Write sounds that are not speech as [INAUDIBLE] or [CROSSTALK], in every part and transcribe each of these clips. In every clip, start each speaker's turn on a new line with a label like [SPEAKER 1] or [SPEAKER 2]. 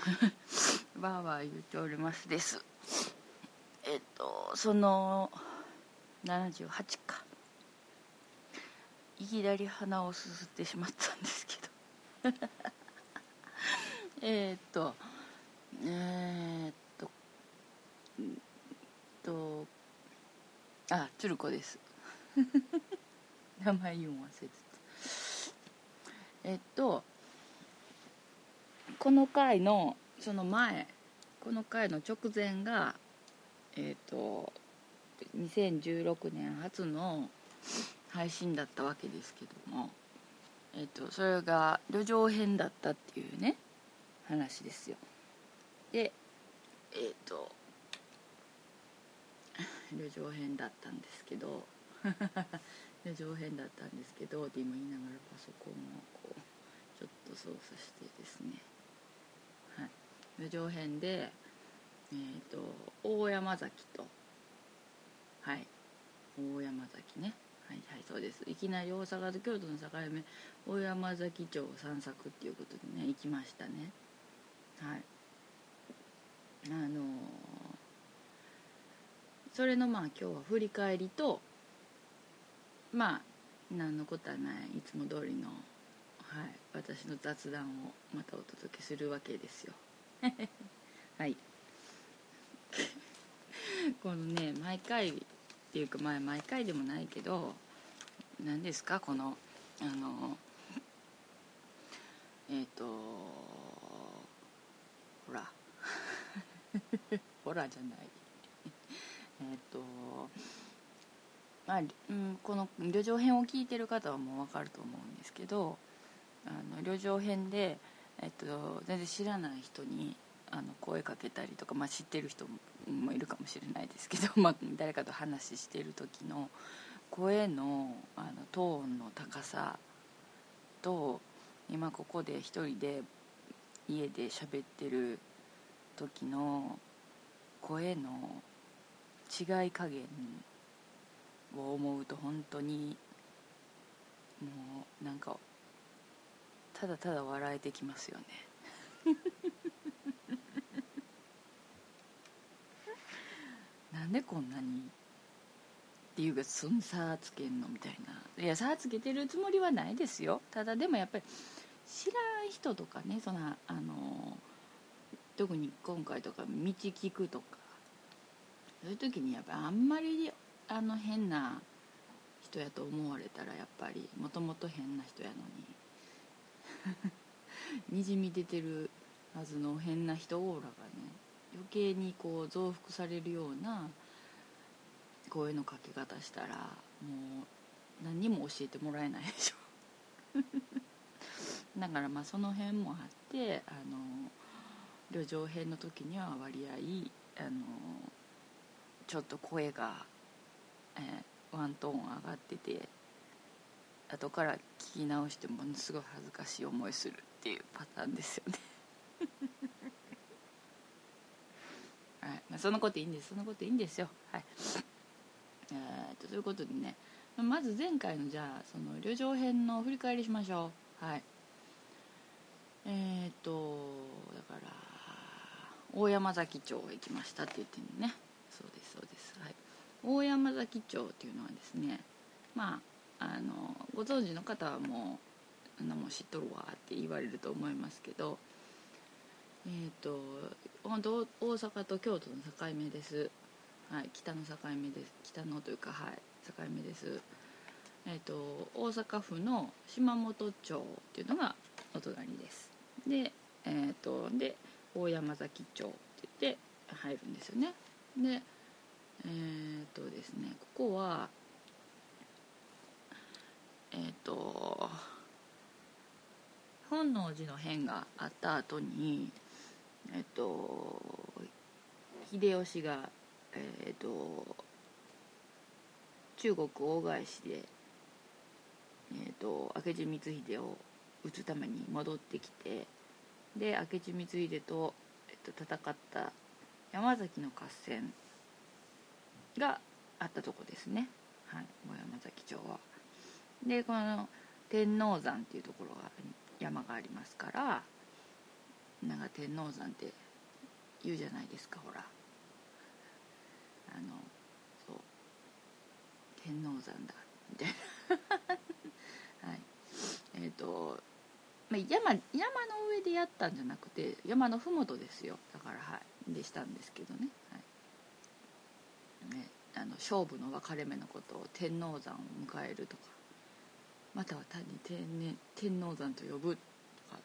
[SPEAKER 1] [LAUGHS] バーバー言っておりますです。えっとその78か。いきなり鼻をすすってしまったんですけど。[LAUGHS] えっとえー、っとうんとあ鶴子です。[LAUGHS] 名前言うん忘れてえっとこの回のその前この回の直前がえっと2016年初の配信だったわけですけどもえっとそれが旅情編だったっていうね話ですよ。でえっと旅情編だったんですけど [LAUGHS] 旅情編だったんですけどって今言いながらパソコンをこうちょっと操作してですね。はい旅情編でえっ、と大山崎とはい大山崎ね。はいはいそうです。いきなり大阪と京都の境目大山崎町散策っていうことでね行きましたね。はい。あのーそれのまあ今日は振り返りとまあ何のことはない。いつも通りの、はい、私の雑談をまたお届けするわけですよ。はい。このね毎回っていうかまあ毎回でもないけど何ですか？このあのえっ、とほら。[LAUGHS] ほらじゃない。えっとまあ、うん、この旅情編を聞いてる方はもう分かると思うんですけどあの旅情編で、えっと、全然知らない人にあの声かけたりとか、まあ、知ってる人もいるかもしれないですけど、[LAUGHS] まあ、誰かと話してる時の声のあのトーンの高さと今ここで一人で家で喋ってる時の声の違い加減を思うと本当にもうなんかただただ笑えてきますよね。[LAUGHS] なんでこんなにっていうかそん差つけんのみたいな。いや差つけてるつもりはないですよ。ただでもやっぱり知らん人とかねそのあの特に今回とか道聞くとか。そういう時にやっぱあんまりあの変な人やと思われたらやっぱりもともと変な人やのに。[LAUGHS] にじみ出てるはずの変な人オーラがね余計にこう増幅されるような声のかけ方したらもう何にも教えてもらえないでしょ。[LAUGHS] だからまあその辺もあってあの旅情編の時には割合あのちょっと声が、えーワントーン上がってて後から聞き直してものすごい恥ずかしい思いするっていうパターンですよね。[LAUGHS] はい。まあ、そんなこといいんです。そんなこといいんですよ。はい。えー、とということでね。まず前回のじゃあその旅情編の振り返りしましょう。はい。えっ、とだから大山崎町へ行きましたって言ってるのね。そうですそうです。はい。大山崎町っていうのはですねまああのご存知の方はもうあんなもん知っとるわって言われると思いますけどえっ、と本当大阪と京都の境目です。はい北の境目です。北のというかはい境目です。えっ、と大阪府の島本町っていうのがお隣です。でえっ、とで大山崎町って言って入るんですよね。でえっとですねここはえーと本能寺の変があった後にえーと秀吉がえーと中国大返しでえっと明智光秀を討つために戻ってきてで明智光秀と、えっと、戦った山崎の合戦があったとこですね、はい、小山崎町は。でこの天王山っていうところが山がありますからなんか天王山って言うじゃないですかほら。あのそう。天王山だ。みたいな。[LAUGHS] はい。えっ、と、まあ、山山の上でやったんじゃなくて山の麓ですよ。だからはい。でしたんですけどね,、はい、ねあの勝負の分かれ目のことを天王山を迎えるとか。または単に天,、ね、天王山と呼ぶとか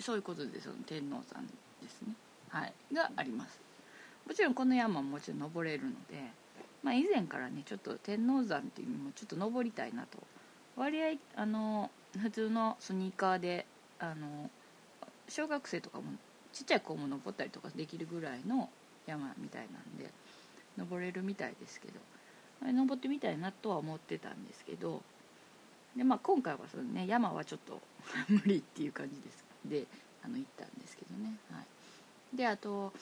[SPEAKER 1] そういうことでその天王山ですね。はい。があります。もちろんこの山ももちろん登れるので、まあ、以前からねちょっと天王山っていうのもちょっと登りたいなと。割合あの普通のスニーカーであの小学生とかもちっちゃい子も登ったりとかできるぐらいの山みたいなんで登れるみたいですけど登ってみたいなとは思ってたんですけどで、まあ、今回はその、ね、山はちょっと [LAUGHS] 無理っていう感じですであの行ったんですけどね、はい、であと,、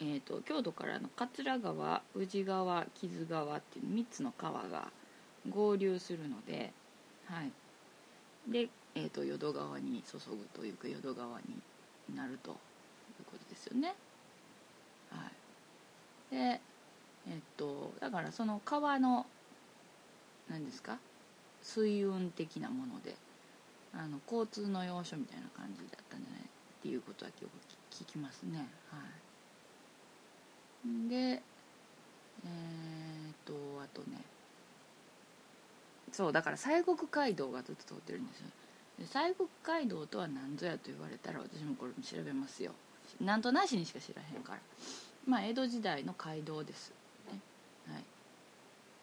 [SPEAKER 1] えーと、京都からの桂川宇治川木津川っていう3つの川が合流するので、はい、で、えーと、淀川に注ぐというか淀川になるということですよね。はい、でえっ、ー、とだからその川の何ですか？水運的なもので。あの交通の要所みたいな感じだったんじゃない？っていうことは今日聞きますね。はい。でえー、っとあとね。そうだから西国街道がずっと通ってるんですよ。で西国街道とは何ぞやと言われたら私もこれ調べますよ。なんとなしにしか知らへんから。まあ江戸時代の街道です、ね、はい。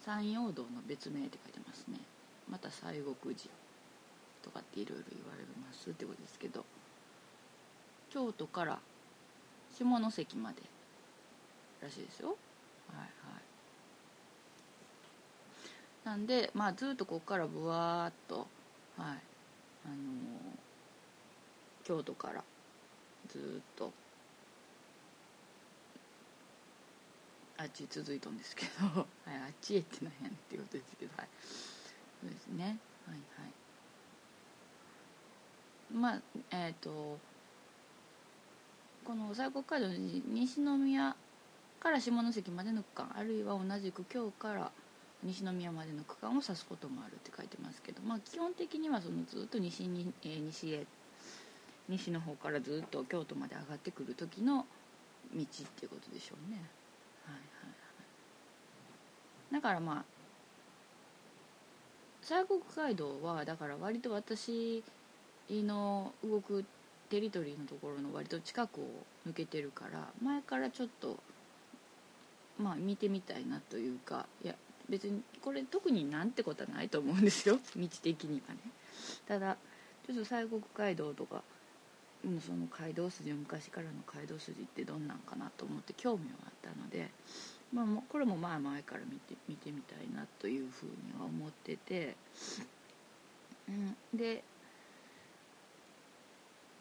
[SPEAKER 1] 山陽道の別名って書いてますね。また西国寺とかっていろいろ言われますってことですけど京都から下関までらしいですよ。はいはい。なんでまあずっとここからぶわーっとはい。あのー、京都からずっとあっち続いたんですけど、[LAUGHS] はい、あっちへってなんやねっていうことですけど。はい。そうですね。はいはい。まあえっ、ー、とこの西国街道の西宮から下関までの区間あるいは同じく京から西宮までの区間を指すこともあるって書いてますけど、まあ、基本的にはそのずっと西に、えー、西へ西の方からずっと京都まで上がってくる時の道っていうことでしょうね。だからまあ西国街道はだから割と私の動くテリトリーのところの割と近くを抜けてるから前からちょっとまあ見てみたいなというかいや別にこれ特になんてことはないと思うんですよ。道的にはね。ただちょっと西国街道とかその街道筋昔からの街道筋ってどんなんかなと思って興味はあったのでまあ、これもまあ前から見て見てみたいなというふうには思ってて、うん、で、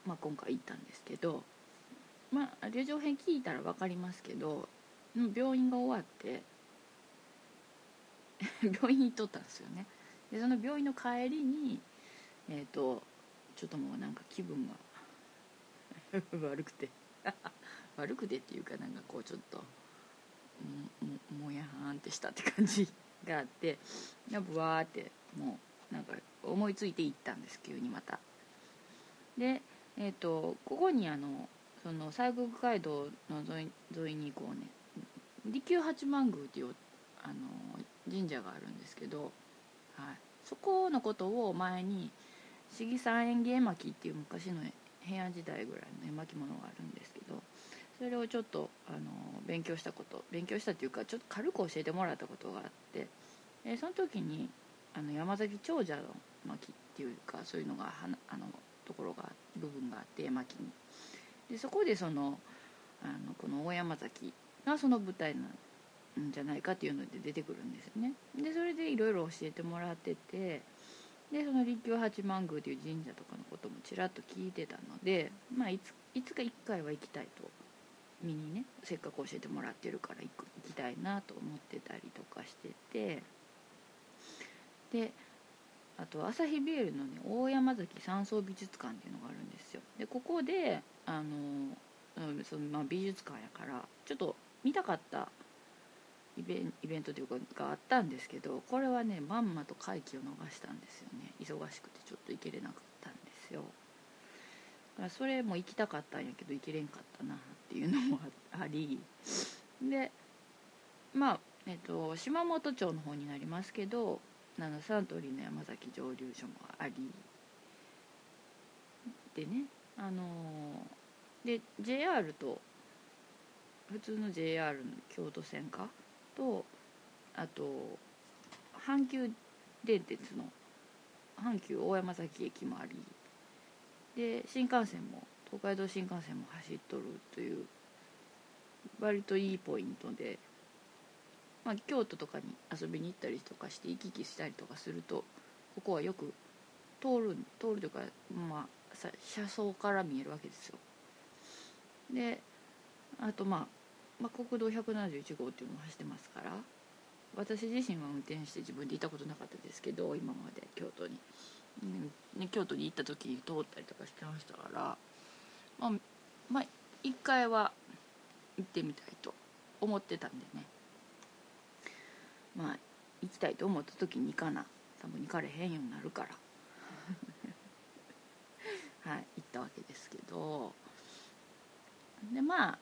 [SPEAKER 1] まあ、今回行ったんですけどまあ旅情編聞いたら分かりますけど病院が終わって [LAUGHS] 病院行っとったんですよね。でその病院の帰りにえっ、ー、とちょっともうなんか気分が [LAUGHS] 悪くて。[LAUGHS] 悪くてっていうかなんかこうちょっとももやはんってしたって感じがあってぶわーってもうなんか思いついて行ったんです急にまた。でえっ、ー、とここにあのその西国街道の沿い沿いにこうね。利休八幡宮っていうあの神社があるんですけど、はい、そこのことを前に市議山園芸巻っていう昔の平安時代ぐらいの絵巻物があるんですけどそれをちょっとあの勉強したこと勉強したっていうかちょっと軽く教えてもらったことがあってでその時にあの山崎長者の巻っていうかそういうのがはあのところが部分があって絵巻に。でそこでそのあのこの大山崎がその舞台なんじゃないかっていうので出てくるんですよね。でそれでいろいろ教えてもらっててでその立教八幡宮という神社とかのこともちらっと聞いてたのでまあいついつか1回は行きたいと見にねせっかく教えてもらってるから行く行きたいなと思ってたりとかしてて。であと朝日ビールのね大山崎山荘美術館っていうのがあるんですよ。でここであのそのまあ、美術館やからちょっと見たかったイベイベントというかがあったんですけどこれはねまんまと会期を逃したんですよね。忙しくてちょっと行けれなかったんですよ。だからそれも行きたかったんやけど行けれんかったなっていうのもありでまあえっと島本町の方になりますけどあのサントリーの山崎蒸留所もありでねあので JR と普通の JR の京都線かとあと阪急電鉄の阪急大山崎駅もありで新幹線も東海道新幹線も走っとるという割といいポイントで、まあ、京都とかに遊びに行ったりとかして行き来したりとかするとここはよく通る通るというか、まあ、車窓から見えるわけですよ。であと、まあ、まあ国道171号っていうのも走ってますから私自身は運転して自分で行ったことなかったですけど今まで京都に、うん。ね、京都に行った時に通ったりとかしてましたからまあ、まあ、一回は行ってみたいと思ってたんでね。まあ行きたいと思った時に行かな。多分行かれへんようになるから。[LAUGHS] はい行ったわけですけど。でまあ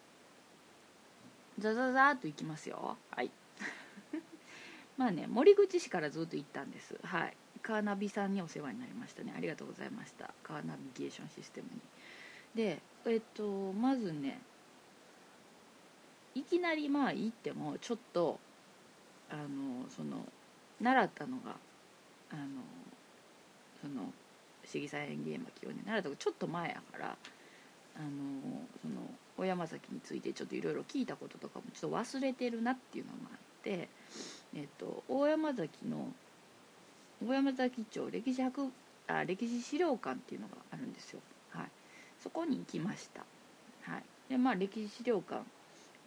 [SPEAKER 1] ザザザーっと行きますよ。はい。[LAUGHS] まあね森口市からずっと行ったんです。はい。カーナビさんにお世話になりましたね。ありがとうございました。カーナビゲーションシステムに。でえっとまずねいきなりまあ行ってもちょっとあのその習ったのがあのその不思議祭園芸巻をね習ったのがちょっと前やからあのその小山崎についてちょっといろいろ聞いたこととかもちょっと忘れてるなっていうのもあって、えっと、大山崎の大山崎町歴史博あ歴史資料館っていうのがあるんですよ、はい、そこに行きました、はい。でまあ、歴史資料館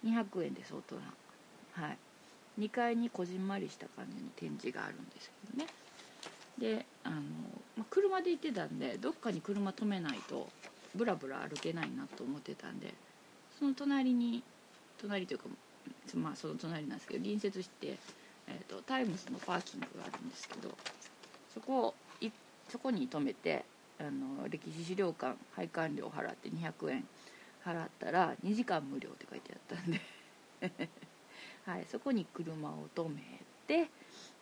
[SPEAKER 1] 200円です大人、はい、2階にこじんまりした感じの展示があるんですけどね。であの、まあ、車で行ってたんでどっかに車止めないとブラブラ歩けないなと思ってたんでその隣に隣というかまあその隣なんですけど隣接して、えーと、タイムズのパーキングがあるんですけどそこいそこに止めてあの歴史資料館配管料払って200円払ったら2時間無料って書いてあったんで。[LAUGHS] はい、そこに車を止めて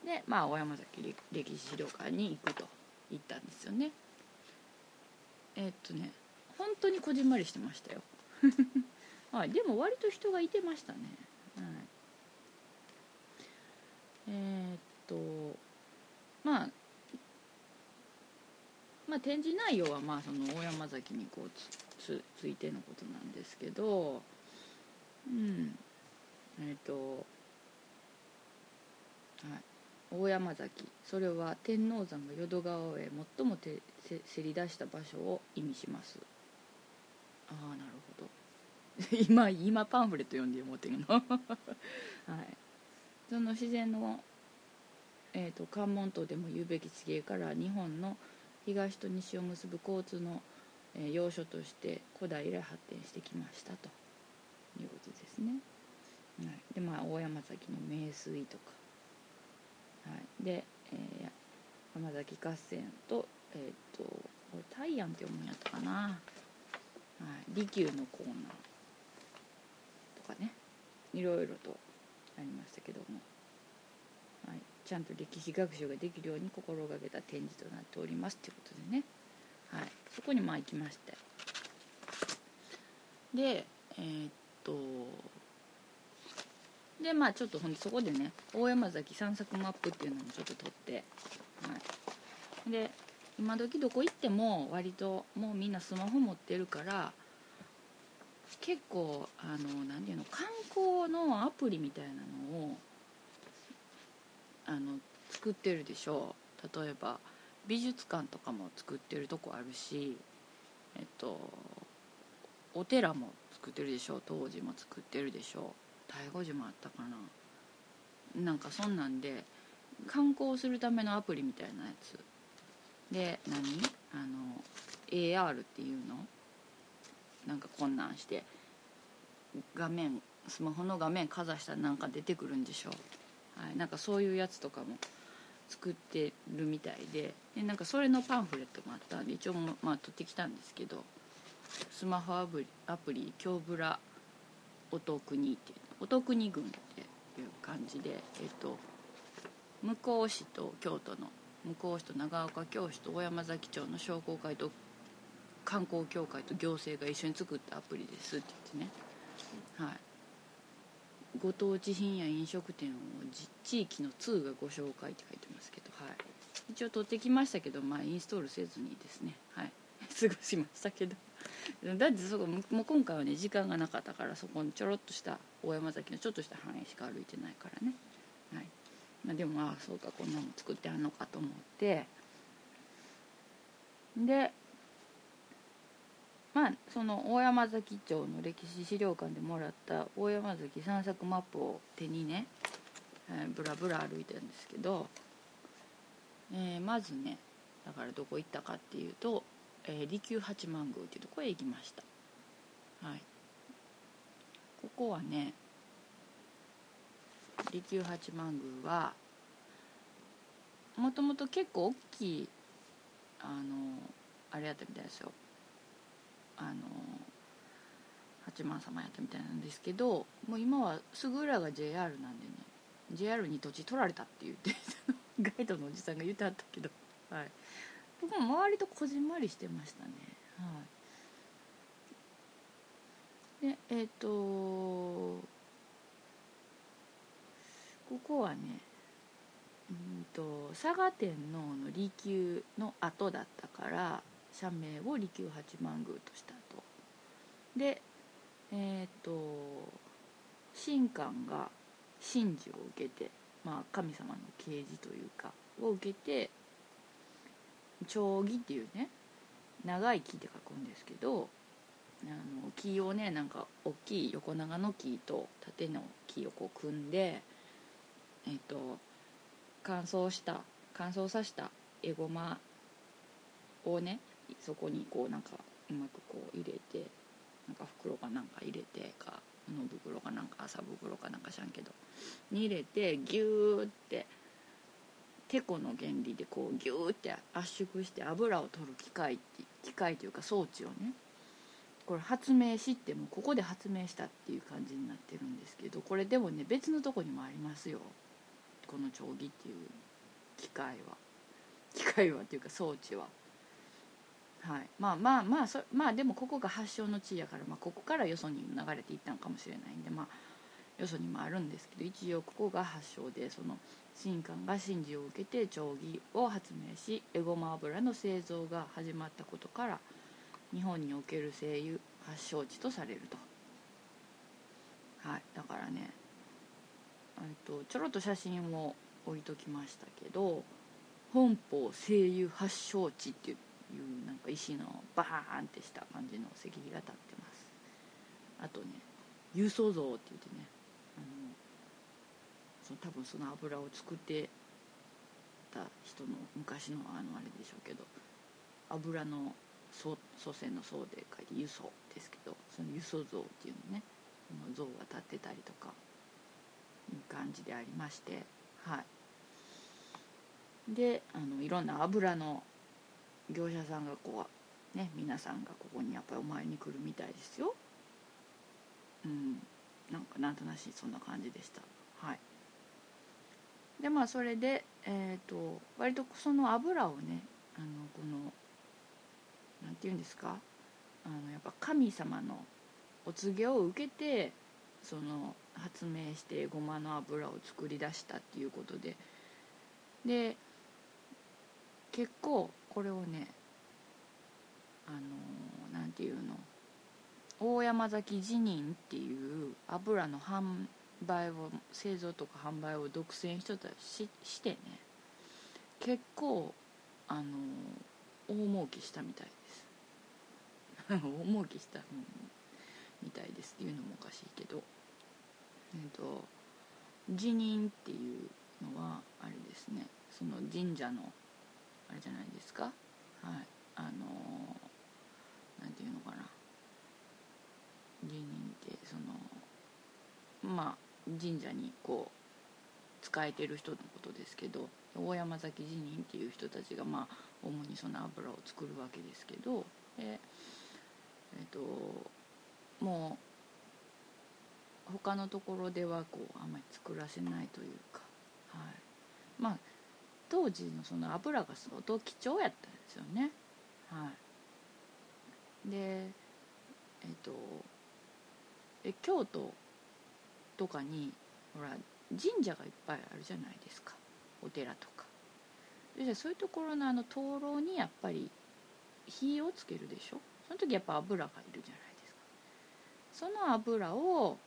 [SPEAKER 1] でまあ小山崎歴史資料館に行くと言ったんですよね。えー、っとね本当にこじんまりしてましたよ。はいでも割と人がいてましたね。はい。えー、っとまあまあ展示内容はまあその大山崎にこうつついてのことなんですけどうん。えっ、とはい。大山崎。それは天王山が淀川へ最もてせせり出した場所を意味します。ああなるほど。[LAUGHS] 今今パンフレット読んで思ってるの。[LAUGHS] はい。その自然の、えーと、関門島でも言うべき地形から日本の東と西を結ぶ交通の、えー、要所として古代以来発展してきましたということですね、はい、でまあ大山崎の名水とか、はい、で、えー、山崎合戦とえっ、ー、とこれタイヤンって読むんやったかな。はい、利休のコーナー。とかねいろいろとありましたけども、はい、ちゃんと歴史学習ができるように心がけた展示となっておりますということでね、はい、そこにまあ行きまして。でえー、っとでまあちょっとほんでそこでね大山崎散策マップっていうのもちょっと撮って、はい、で今時どこ行っても割ともうみんなスマホ持ってるから結構あの何ていうの観光のアプリみたいなのをあの作ってるでしょう。例えば美術館とかも作ってるとこあるしえっとお寺も作ってるでしょう。当時も作ってるでしょう。醍醐寺もあったかな。なんかそんなんで観光するためのアプリみたいなやつ。で何？あの AR っていうの？なんかこんなんして画面スマホの画面かざしたらなんか出てくるんでしょう、はい、なんかそういうやつとかも作ってるみたいで。でなんかそれのパンフレットもあったんで一応まあ取ってきたんですけど。スマホアプリアプリ京ブラお得にっていうお得に軍っていう感じでえっと向こう市と京都の向こう市と長岡京市と小山崎町の商工会と観光協会と行政が一緒に作ったアプリですって言ってね。はい。ご当地品や飲食店を地域の2がご紹介って書いてますけど、はい、一応取ってきましたけど、まあ、インストールせずにですね、はい、[LAUGHS] 過ごしましたけど。[LAUGHS] だってそこもう今回はね時間がなかったからそこにちょろっとした大山崎のちょっとした範囲しか歩いてないからね、はい。まあ、でもああそうかこんなの作ってあんのかと思って。でまあその大山崎町の歴史資料館でもらった大山崎散策マップを手にね、えー、ブラブラ歩いてるんですけど、えー、まずねだからどこ行ったかっていうと、えー、利休八幡宮っていうとこへ行きました。はい。ここはね利休八幡宮はもともと結構大きいあのあれやったみたいですよ。あの八幡様やったみたいなんですけどもう今はすぐ裏が JR なんでね JR に土地取られたって言って [LAUGHS] ガイドのおじさんが言ってはったけど、はい、僕も周りとこじんまりしてましたね。はい。でえっ、ー、とここはねうんと佐賀天皇の離宮の後だったから社名を利休八幡宮としたと。でえっ、と神官が神事を受けて、まあ、神様の啓示というかを受けて丁木っていうね長い木で書くんですけどあの木をねなんか大きい横長の木と縦の木をこう組んでえっ、と乾燥した乾燥させたエゴマをねそこにこうなんかうまくこう入れてなんか袋かなんか入れてか布袋かなんか麻袋かなんかしゃんけどに入れてギューっててこの原理でこうギューって圧縮して油を取る機械機械というか装置をねこれ発明しってもここで発明したっていう感じになってるんですけどこれでもね別のとこにもありますよこの定規っていう機械は機械はっていうか装置は。はい、まあまあまあそまあでもここが発祥の地やから、まあ、ここからよそに流れていったのかもしれないんでまあよそにもあるんですけど一応ここが発祥でその神官が神事を受けて定規を発明しエゴマ油の製造が始まったことから日本における精油発祥地とされると。はい。だからねとちょろっと写真を置いときましたけど本邦精油発祥地っていういうなんか石のバーンってした感じの石碑が立ってます。あとね輸送像って言ってねあのその多分その油を作ってた人の昔のあのあれでしょうけど油の祖先の層で書いて輸送ですけどその輸送像っていうのねその像が立ってたりとかいう感じでありましてはい。であのいろんな油の業者さんがこうね皆さんがここにやっぱりお参りに来るみたいですよ。うん。なんかなんとなしそんな感じでした。はい。でまあそれでえっ、ー、と割とその油をねあのこの何て言うんですかあのやっぱ神様のお告げを受けてその発明してごまの油を作り出したっていうことで。で結構これをねあの何て言うの大山崎辞任っていう油の販売を製造とか販売を独占しとったししてね結構あの大儲けしたみたいです。[LAUGHS] 大儲けした、うん、みたいですっていうのもおかしいけど。えっと辞任っていうのはあれですね。その神社のあれじゃないですか？はい。あのなんていうのかな？辞任ってそのまあ神社にこう仕えてる人のことですけど大山崎辞任っていう人たちがまあ主にその油を作るわけですけどえっ、ともう他のところではこうあんまり作らせないというか、はい、まあ当時のその油が相当貴重やったんですよね。はい、でえっ、とえ京都とかにほら神社がいっぱいあるじゃないですか。お寺とか。じゃそういうところのあの灯籠にやっぱり火をつけるでしょ？その時やっぱ油がいるじゃないですか。その油を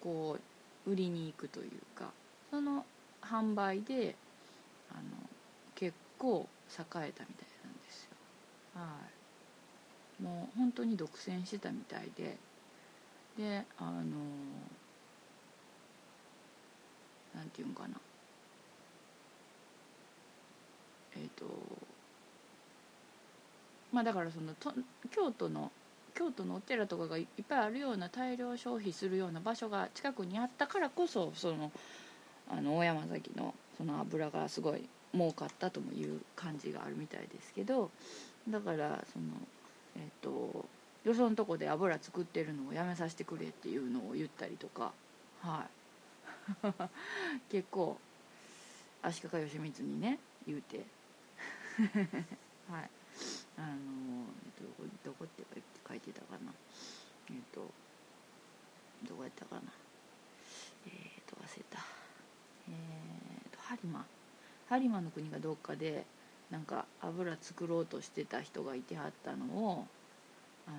[SPEAKER 1] こう売りに行くというかその販売であの結構栄えたみたいなんですよ。はい。もう本当に独占してたみたいでであのなんていうんかな。えっ、ー、とまあだからそのと京都の京都のお寺とかがいっぱいあるような大量消費するような場所が近くにあったからこそそのあの大山崎のその油がすごい儲かったともいう感じがあるみたいですけどだからそのえっ、ー、とよそのとこで油作ってるのをやめさせてくれっていうのを言ったりとかはい。[LAUGHS] 結構足利義満にね言うて。[LAUGHS] はい。あのどこどこって書いてたかな。えっ、ー、とどこやったかな。えっ、ー、と忘れた。え、ー、播磨播磨の国がどっかでなんか油作ろうとしてた人がいてはったのをあの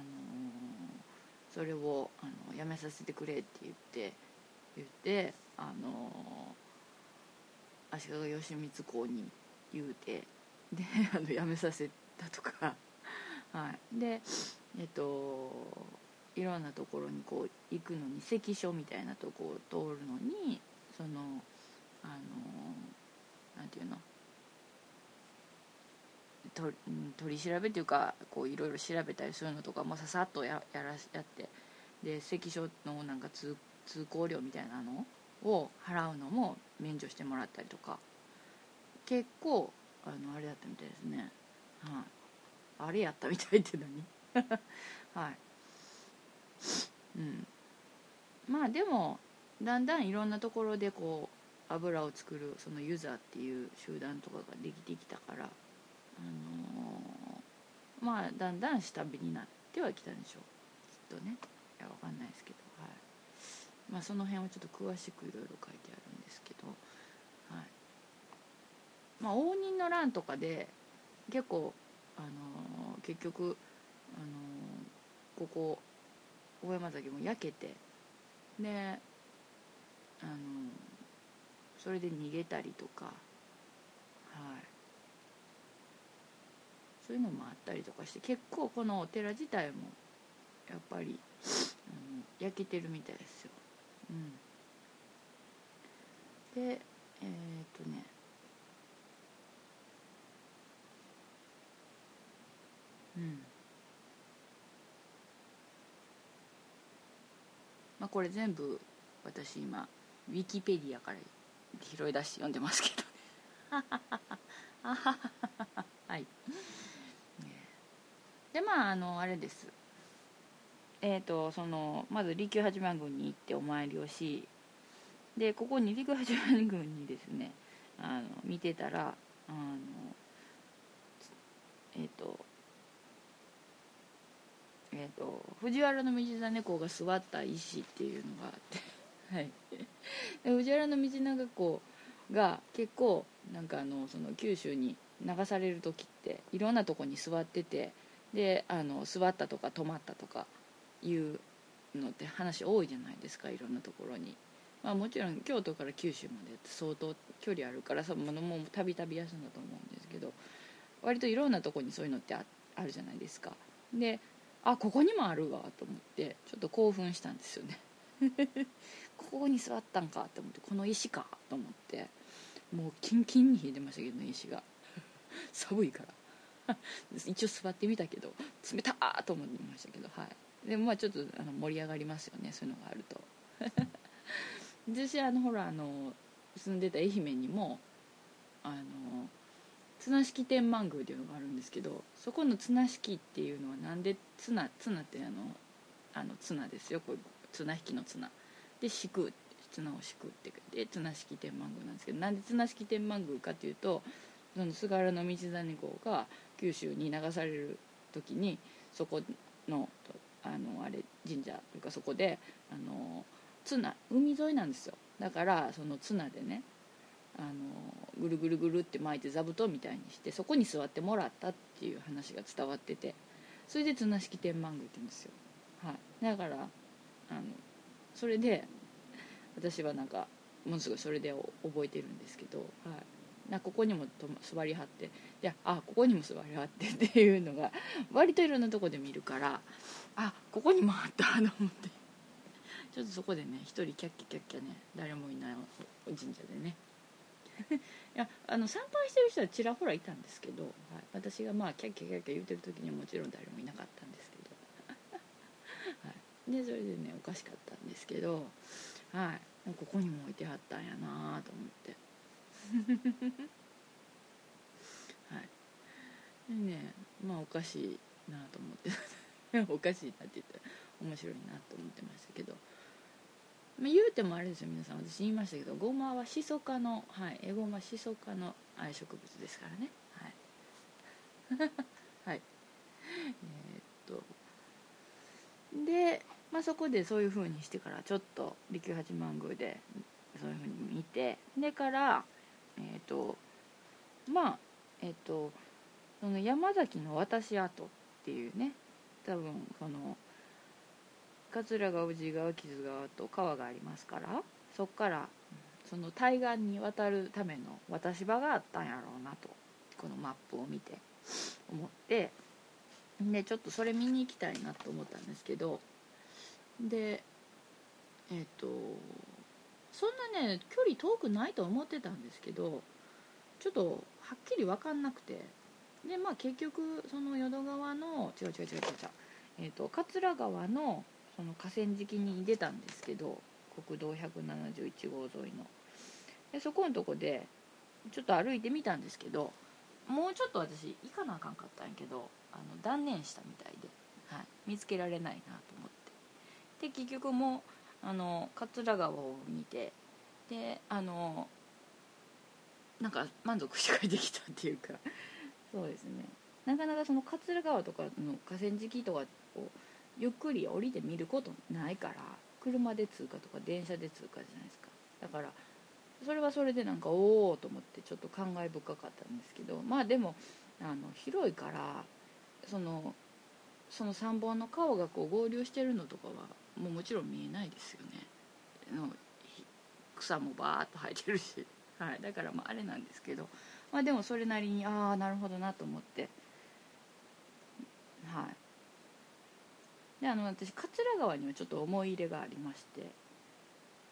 [SPEAKER 1] それをあのやめさせてくれって言って言ってあの足利義満公に言うてで [LAUGHS] あのやめさせたとか、はい、でえっといろんなところにこう行くのに関所みたいなとこを通るのにそのあのなんていうの？取り調べというかこういろいろ調べたりするのとかもささっとややらやってで関所のなんか通通行料みたいなのを払うのも免除してもらったりとか。結構あのあれだったみたいですね。はい。あれやったみたいって何？[LAUGHS] はい。うん。まあでもだんだんいろんなところでこう油を作るそのユーザーっていう集団とかができてきたからあのー、まあだんだん下火になってはきたんでしょう。きっとね。いやわかんないですけど。はい。まあその辺をちょっと詳しくいろいろ書いてあるんですけど。はい。まあ応仁の乱とかで結構あのー、結局、あのー、ここ大山崎も焼けてで、あの、それで逃げたりとか。はい。そういうのもあったりとかして結構このお寺自体もやっぱり、うん、焼けてるみたいですよ。うん、でえっ、とね。うん。まあこれ全部私今ウィキペディアから拾い出して読んでますけど [LAUGHS] はい。でまああのあれです。えっ、ー、とそのまず利休八幡宮に行ってお参りをしでここに利休八幡宮にですねあの見てたらあのえっ、ー、とえーと、藤原道真公が座った石っていうのがあって。はい、[LAUGHS] 藤原道長公が結構なんかあのその九州に流される時っていろんなとこに座っててであの座ったとか止まったとかいうのって話多いじゃないですかいろんなところに、まあ、もちろん京都から九州までって相当距離あるからそのもたびたび休んだと思うんですけど割といろんなとこにそういうのってああるじゃないですか。であここにもあるわと思ってちょっと興奮したんですよね。ここに座ったんかと思ってこの石かと思ってもうキンキンに冷えてましたけどね石が。[LAUGHS] 寒いから。[LAUGHS] 一応座ってみたけど冷たーと思いましたけどはい。でもまあちょっとあの盛り上がりますよねそういうのがあると。[LAUGHS] 私あのほらあの住んでた愛媛にもあの綱敷天満宮っていうのがあるんですけどそこの綱敷っていうのはなんで綱綱ってあのあの綱ですよこれ綱引きの綱。で敷く綱を敷くってで綱敷天満宮なんですけどなんで綱敷天満宮かっていうとその菅原道真公が九州に流される時にそこのあのあれ神社というかそこであの綱海沿いなんですよ。だからその綱でねあのぐるぐるぐるって巻いて座布団みたいにしてそこに座ってもらったっていう話が伝わっててそれで綱敷天満宮って言うんですよ、はい、だからあのそれで私はなんかものすごいそれで覚えてるんですけど、はい、なここにもと座りはっていやあここにも座りはってっていうのが割といろんなとこで見るからあここにもあったと思って。ちょっとそこでね一人キャッキャキャッキャね誰もいない神社でね。[LAUGHS] いやあの参拝してる人はちらほらいたんですけど、はい、私がまあキャッキャキャッキャ言うてる時にはもちろん誰もいなかったんででそれでねおかしかったんですけどはい。ここにも置いてあったんやなと思って。はい。でねまあおかしいなと思って。[LAUGHS] おかしいなって言ったら面白いなと思ってましたけど。まあ、言うてもあれですよ皆さん。私言いましたけどごまはシソ科の、はい、エゴマシソ科の愛植物ですからね。はい、[LAUGHS] はい、えー、っと。で、まあ、そこでそういうふうにしてからちょっと利休八幡宮でそういうふうに見てでからえー、っとまあえー、っとその山崎の私跡っていうね多分その桂川宇治川木津川と川がありますからそこからその対岸に渡るための渡し場があったんやろうなとこのマップを見て思ってでちょっとそれ見に行きたいなと思ったんですけどでえっ、とそんなね距離遠くないと思ってたんですけどちょっとはっきり分かんなくて。でまあ結局その淀川の違う違う違う違う違う、えーと桂川のその河川敷に出たんですけど国道171号沿いの。でそこのとこでちょっと歩いてみたんですけどもうちょっと私行かなあかんかったんやけどあの断念したみたいで、はい、見つけられないなと思って。で結局もあの桂川を見てであのなんか満足して帰ってきたっていうか。[LAUGHS] そうですね。なかなかその桂川とかの河川敷とかをゆっくり降りて見ることないから車で通過とか電車で通過じゃないですか。だからそれはそれでなんかおおと思ってちょっと感慨深かったんですけどまあでもあの広いからそのその3本の川がこう合流してるのとかはもうもちろん見えないですよね。の草もバーッと生えてるし、[LAUGHS] はい、だからまああれなんですけど、まあ、でもそれなりにああなるほどなと思って。はい。であの私桂川にはちょっと思い入れがありまして、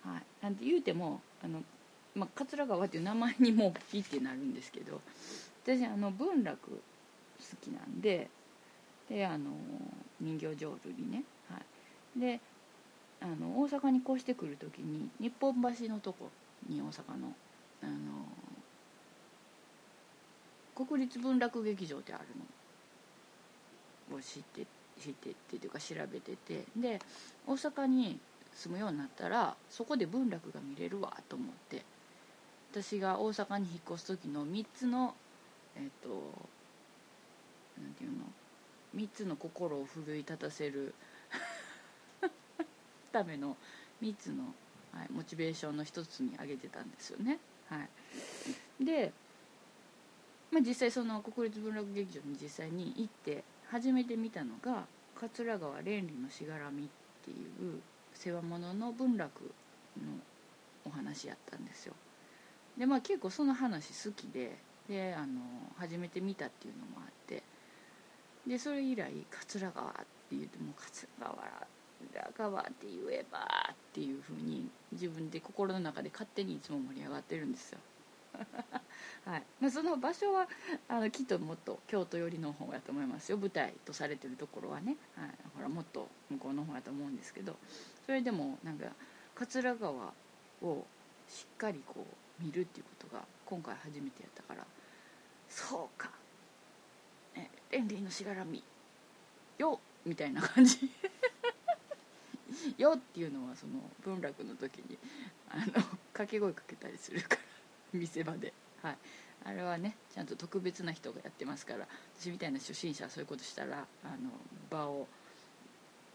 [SPEAKER 1] はい、なんて言うてもあの、まあ、桂川っていう名前にもピってなるんですけど。私あの文楽好きなんで。であの人形浄瑠璃ね、はい、であの大阪に越してくる時に日本橋のとこに大阪のあの国立文楽劇場ってあるの。を知ってしてっていうか調べてて。で大阪に住むようになったらそこで文楽が見れるわと思って。私が大阪に引っ越す時の3つのえっ、と何て言うの？3つの心を奮い立たせるための3つの、はい、モチベーションの一つに挙げてたんですよね。はい、で、まあ、実際その国立文楽劇場に実際に行って初めて見たのが桂川蓮理のしがらみっていう世話物の文楽のお話やったんですよでまあ結構その話好きでであの初めて見たっていうのもあってでそれ以来桂川って言っても桂川川って言えばっていうふうに自分で心の中で勝手にいつも盛り上がってるんですよ。[LAUGHS] はい。まあ、その場所はあのきっともっと京都寄りの方やと思いますよ。舞台とされてるところはね、はい、ほらもっと向こうの方やと思うんですけど。それでもなんか桂川をしっかりこう見るっていうことが今回初めてやったからそうか「レンリーのしがらみ。よ」みたいな感じ。[LAUGHS] よっていうのはその文楽の時にあの [LAUGHS] 掛け声かけたりするから [LAUGHS] 見せ場で、はい、あれはねちゃんと特別な人がやってますから私みたいな初心者はそういうことしたらあの場を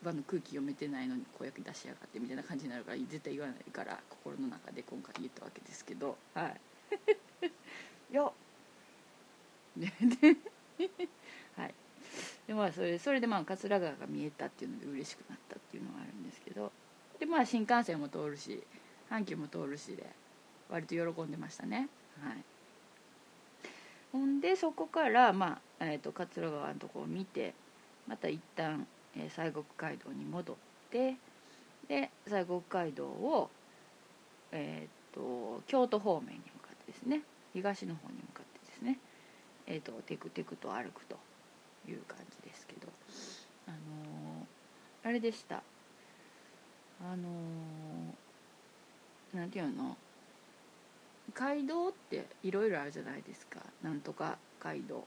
[SPEAKER 1] 場の空気読めてないのに子役出しやがってみたいな感じになるから絶対言わないから心の中で今回言ったわけですけど。はい。よねはいでまあそれそれでまあ桂川が見えたっていうので嬉しくなったっていうのがあるんですけどでまあ新幹線も通るし阪急も通るしで割と喜んでましたね。はい。ほんでそこから、まあえーと、桂川のとこを見てまた一旦、えー、西国街道に戻ってで西国街道を、えーと、京都方面に向かってですね東の方に向かってですね、えーと、テクテクと歩くと。いう感じですけど。あのー、あれでした。あのー、なんていうの？街道っていろいろあるじゃないですか。なんとか街道。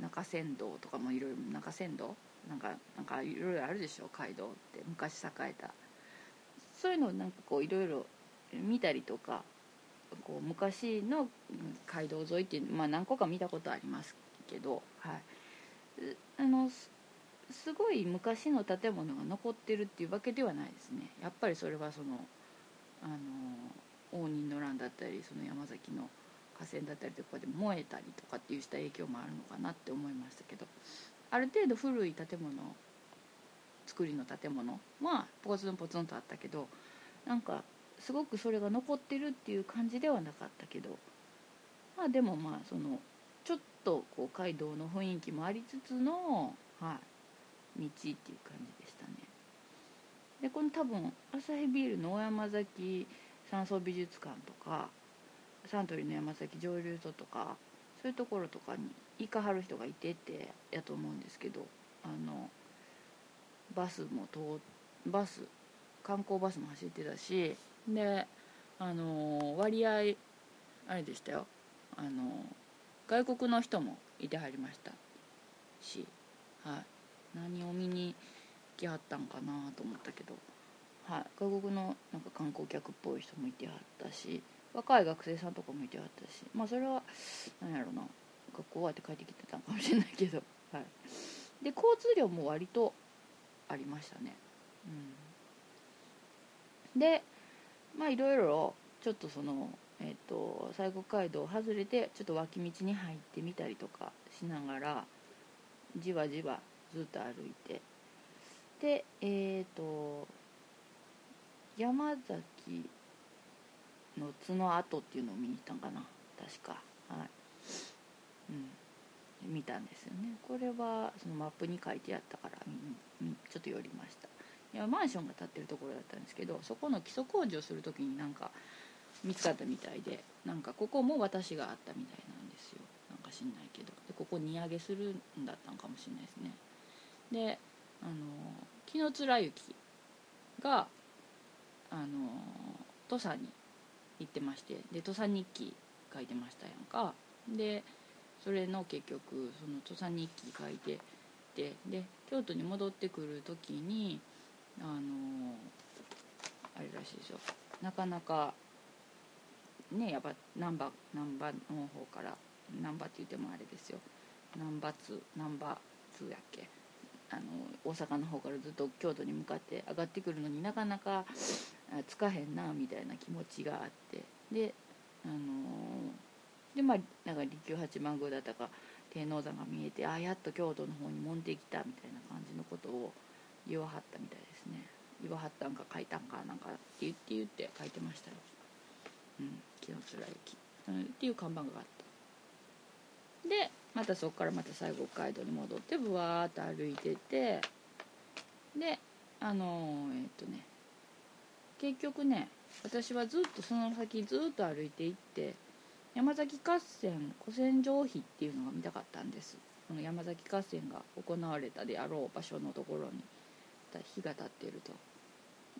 [SPEAKER 1] 中山道とかもいろいろ中山道？なんかなんかいろいろあるでしょ？街道って。昔栄えた。そういうのをなんかこういろいろ見たりとか。こう昔の街道沿いっていう、まあ、何個か見たことありますけど、はい、あのすごい昔の建物が残ってるっていうわけではないですね。やっぱりそれはそのあの応仁の乱だったりその山崎の河川だったりとかで燃えたりとかっていうした影響もあるのかなって思いましたけどある程度古い建物作りの建物はポツンポツンとあったけどなんかすごくそれが残ってるっていう感じではなかったけどまあでもまあそのとこう街道の雰囲気もありつつの、はい、道っていう感じでしたね。でこの多分アサヒビールの大山崎山荘美術館とかサントリーの山崎蒸留所とかそういうところとかに行かはる人がいてってやと思うんですけどあのバスも通バス観光バスも走ってたしであの割合あれでしたよあの外国の人もいてはりました。し、はい、何を見に来はったんかなと思ったけど。はい、外国のなんか観光客っぽい人もいてはったし若い学生さんとかもいてはったし。まあそれは何やろな。学校終わって帰ってきてたんかもしれないけど、はい、で交通量も割とありましたね、うん、でまあいろいろちょっとそのえっ、と西国街道を外れてちょっと脇道に入ってみたりとかしながらじわじわずっと歩いて。でえっ、と山崎の角跡っていうのを見に行ったんかな確か。はい。うん。見たんですよね。これはそのマップに書いてあったから、うん、ちょっと寄りました。いやマンションが建ってるところだったんですけどそこの基礎工事をする時になんか見つかったみたいでなんかここも私があったみたいなんですよ。なんか知んないけど。でここ荷上げするんだったんかもしれないですね。であの紀貫之があの土佐に行ってましてで土佐日記書いてましたやんか。でそれの結局その土佐日記書いててで京都に戻ってくる時にあのあれらしいですよ。なかなかねやっぱ難波難波の方から難波って言ってもあれですよ。難波通難波通やっけ。あの大阪の方からずっと京都に向かって上がってくるのになかなかつかへんなみたいな気持ちがあって。であのー、でまあなんか利休八幡宮だったか天王山が見えてあやっと京都の方にもんできたみたいな感じのことを言わはったみたいですね。言わはったんか書いたんかなんかって言って言って書いてましたよ。うん紀の貫之、うん、っていう看板があった。でまたそこからまた西国街道に戻ってぶわーっと歩いててであのー、えっとね結局ね私はずっとその先ずっと歩いていって山崎合戦古戦場碑っていうのが見たかったんです。その山崎合戦が行われたであろう場所のところに火が立っていると。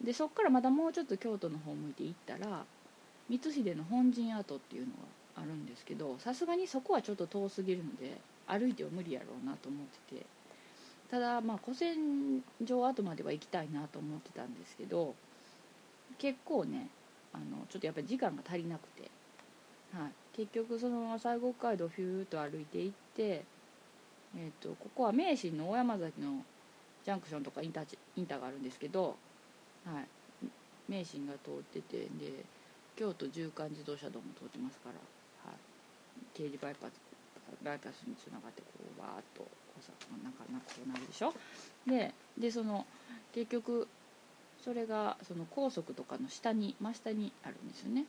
[SPEAKER 1] でそっからまだもうちょっと京都の方向いて行ったら光秀の本陣跡っていうのがあるんですけどさすがにそこはちょっと遠すぎるので歩いては無理やろうなと思ってて。ただまあ古戦場跡までは行きたいなと思ってたんですけど結構ねあのちょっとやっぱり時間が足りなくて、はい、結局そのまま西国街道をフューッと歩いていって、えーと、ここは名神の大山崎のジャンクションとかインターインターがあるんですけど、はい、名神が通っててで京都縦貫自動車道も通ってますから、はい、刑事バイパスバイパスにつながってこうわーっとなかなこうなるでしょ？ででその結局それがその高速とかの下に真下にあるんですよね。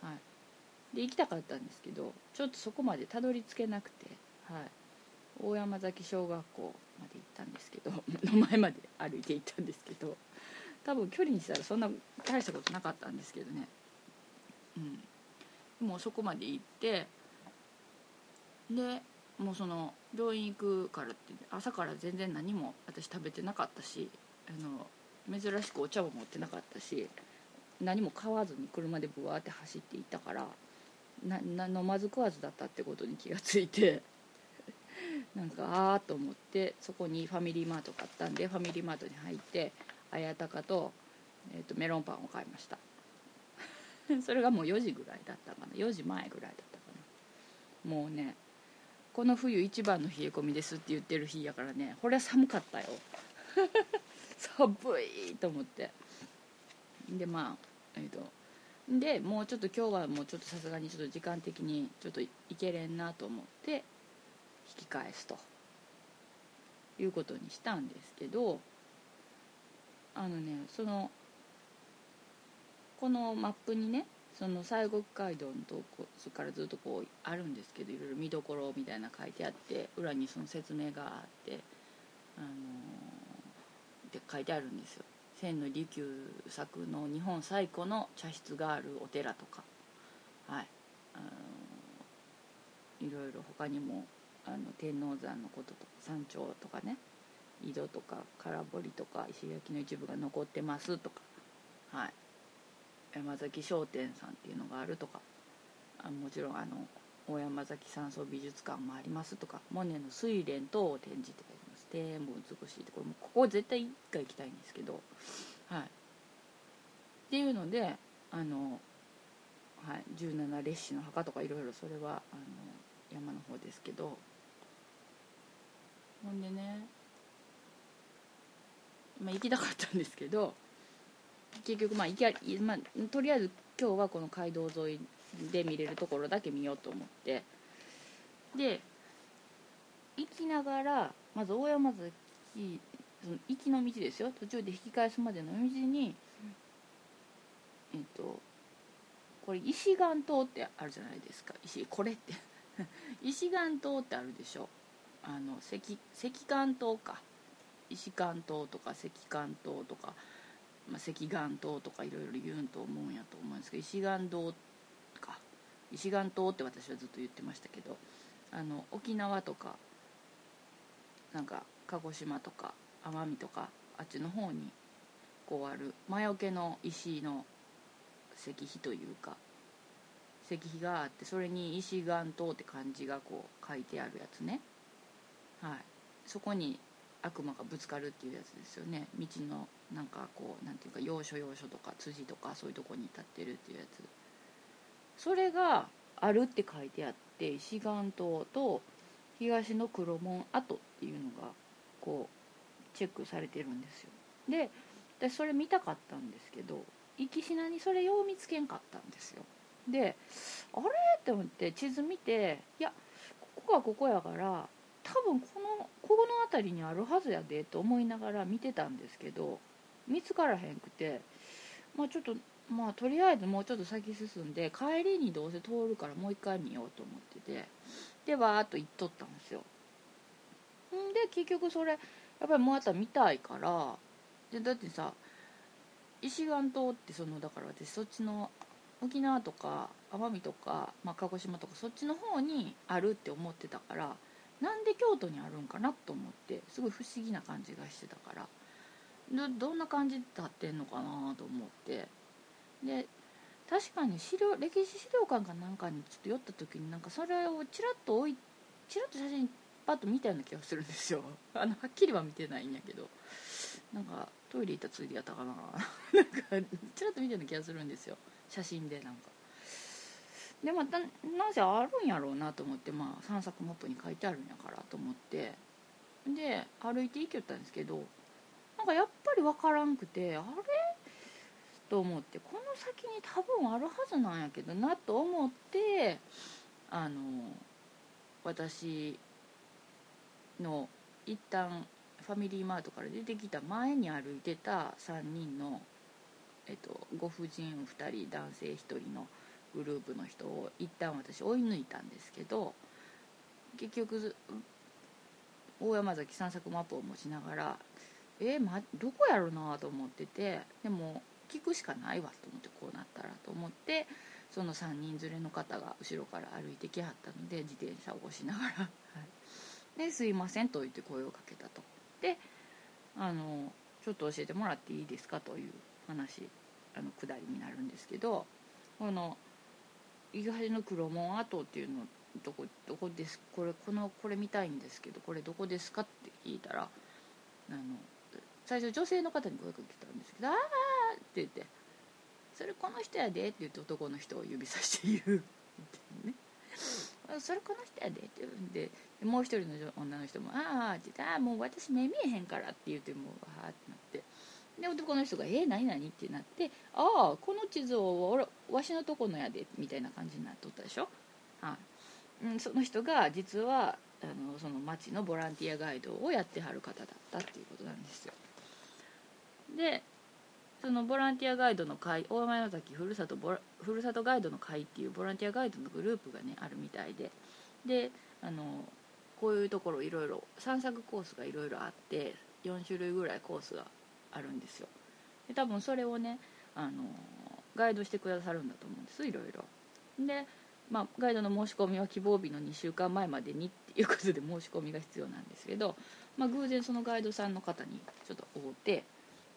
[SPEAKER 1] はい。で行きたかったんですけどちょっとそこまでたどり着けなくてはい。大山崎小学校まで行ったんですけど [LAUGHS] の前まで歩いて行ったんですけど多分距離にしたらそんな大したことなかったんですけどね。うん。もうそこまで行ってでもうその病院行くからって朝から全然何も私食べてなかったしあの珍しくお茶も持ってなかったし何も買わずに車でブワーって走っていったからな飲まず食わずだったってことに気がついて [LAUGHS] なんかああと思ってそこにファミリーマートがあったんでファミリーマートに入って綾鷹と,、えー、とメロンパンを買いました。[LAUGHS] それがもう4時ぐらいだったかな。4時前ぐらいだったかな。もうねこの冬一番の冷え込みですって言ってる日やからねこれは寒かったよ。[LAUGHS] 寒いと思って。でまあえっ、ー、とでもうちょっと今日はもうちょっとさすがにちょっと時間的にちょっといけれんなと思って引き返すと。いうことにしたんですけどあのねそのこのマップにねその西国街道のとこそからずっとこうあるんですけどいろいろ見どころみたいな書いてあって裏にその説明があってあのー、で書いてあるんですよ。千利休作の日本最古の茶室があるお寺とか。はい。あのー、いろいろ他にもあの天王山のこととか山頂とかね。井戸とか空堀とか石垣の一部が残ってますとか。はい。山崎商店さんっていうのがあるとかあもちろんあの大山崎山荘美術館もありますとかモネの「睡蓮」等を展示って書いてます。庭園も美しいってこれもここ絶対一回行きたいんですけどはい。っていうのであの、はい、17列子の墓とかいろいろそれはあの山の方ですけど。ほんでねまあ行きたかったんですけど結局まあ行きまあ、とりあえず今日はこの街道沿いで見れるところだけ見ようと思って。で行きながらまず大山崎その行きの道ですよ。途中で引き返すまでの道にえっとこれ石岩島ってあるじゃないですか。石これって。[LAUGHS] 石岩島ってあるでしょ。あの石石岩島か。石岩島とか石岩島とか。まあ、石岩島とかいろいろ言うんと思うんやと思うんですけど石岩島か。石岩島って私はずっと言ってましたけどあの沖縄とかなんか鹿児島とか奄美とかあっちの方にこうある魔除けの石の石碑というか石碑があってそれに石岩島って漢字がこう書いてあるやつね。はい。そこに悪魔がぶつかるっていうやつですよね。道のなんかこうなんていうか要所要所とか辻とかそういうとこに立ってるっていうやつ。それがあるって書いてあって石岩島と東の黒門跡っていうのがこうチェックされてるんですよ。で私それ見たかったんですけど行きしなにそれよう見つけんかったんですよ。であれ？って思って地図見ていやここがここやから多分このこの辺りにあるはずやでと思いながら見てたんですけど見つからへんくてまあちょっとまあとりあえずもうちょっと先進んで帰りにどうせ通るからもう一回見ようと思っててでわーっと行っとったんですよ。んで結局それやっぱりまた見たいからでだってさ石岩島ってそのだから私そっちの沖縄とか奄美とか、まあ、鹿児島とかそっちの方にあるって思ってたからなんで京都にあるんかなと思ってすごい不思議な感じがしてたから。どどんな感じで立ってんのかなと思って。で確かに資料歴史資料館かなんかにちょっと寄った時になんかそれをちらっと置いちらっと写真パッと見たような気がするんですよ。[LAUGHS] あのはっきりは見てないんやけど。なんかトイレ行ったついでやったかな。なんかちらっと見たような気がするんですよ。写真でなんか。でまたなぜあるんやろうなと思ってまあ散策マップに書いてあるんやからと思って。で歩いて行きよったんですけどなんかやっぱり分からんくてあれ？と思ってこの先に多分あるはずなんやけどなと思ってあの私の一旦ファミリーマートから出てきた前に歩いてた3人の、えっと、ご婦人2人男性1人のグループの人を一旦私追い抜いたんですけど結局大山崎散策マップを持ちながらえー、ま、どこやろうなと思っててでも聞くしかないわと思ってこうなったらと思ってその3人連れの方が後ろから歩いてきはったので自転車を押しながら「はい、ですいません」と言って声をかけたと。であのちょっと教えてもらっていいですかという話あの下りになるんですけどこの東の黒門跡っていうのどこどこです？これこのこれ見たいんですけどこれどこですか？って聞いたらあの最初女性の方に声かけたんですけど「ああ!」って言って「それこの人やで」って言って男の人を指さして言うてね「それこの人やで」って言うんでもう一人の女の人も「ああ」って言って「ああもう私目見えへんから」って言ってもうわーってなってで男の人が「えー、何何?」ってなって「ああこの地図をわしのとこのやで」みたいな感じになっとったでしょ、はいうん、その人が実はあのその町のボランティアガイドをやってはる方だったっていうことなんですよでそのボランティアガイドの会大山崎ふるさとボラふるさとガイドの会っていうボランティアガイドのグループがねあるみたいで。であのこういうところいろいろ散策コースがいろいろあって4種類ぐらいコースがあるんですよ。で多分それをねあのガイドしてくださるんだと思うんですいろいろ。で、まあ、ガイドの申し込みは希望日の2週間前までにっていうことで申し込みが必要なんですけど、まあ、偶然そのガイドさんの方にちょっと会うて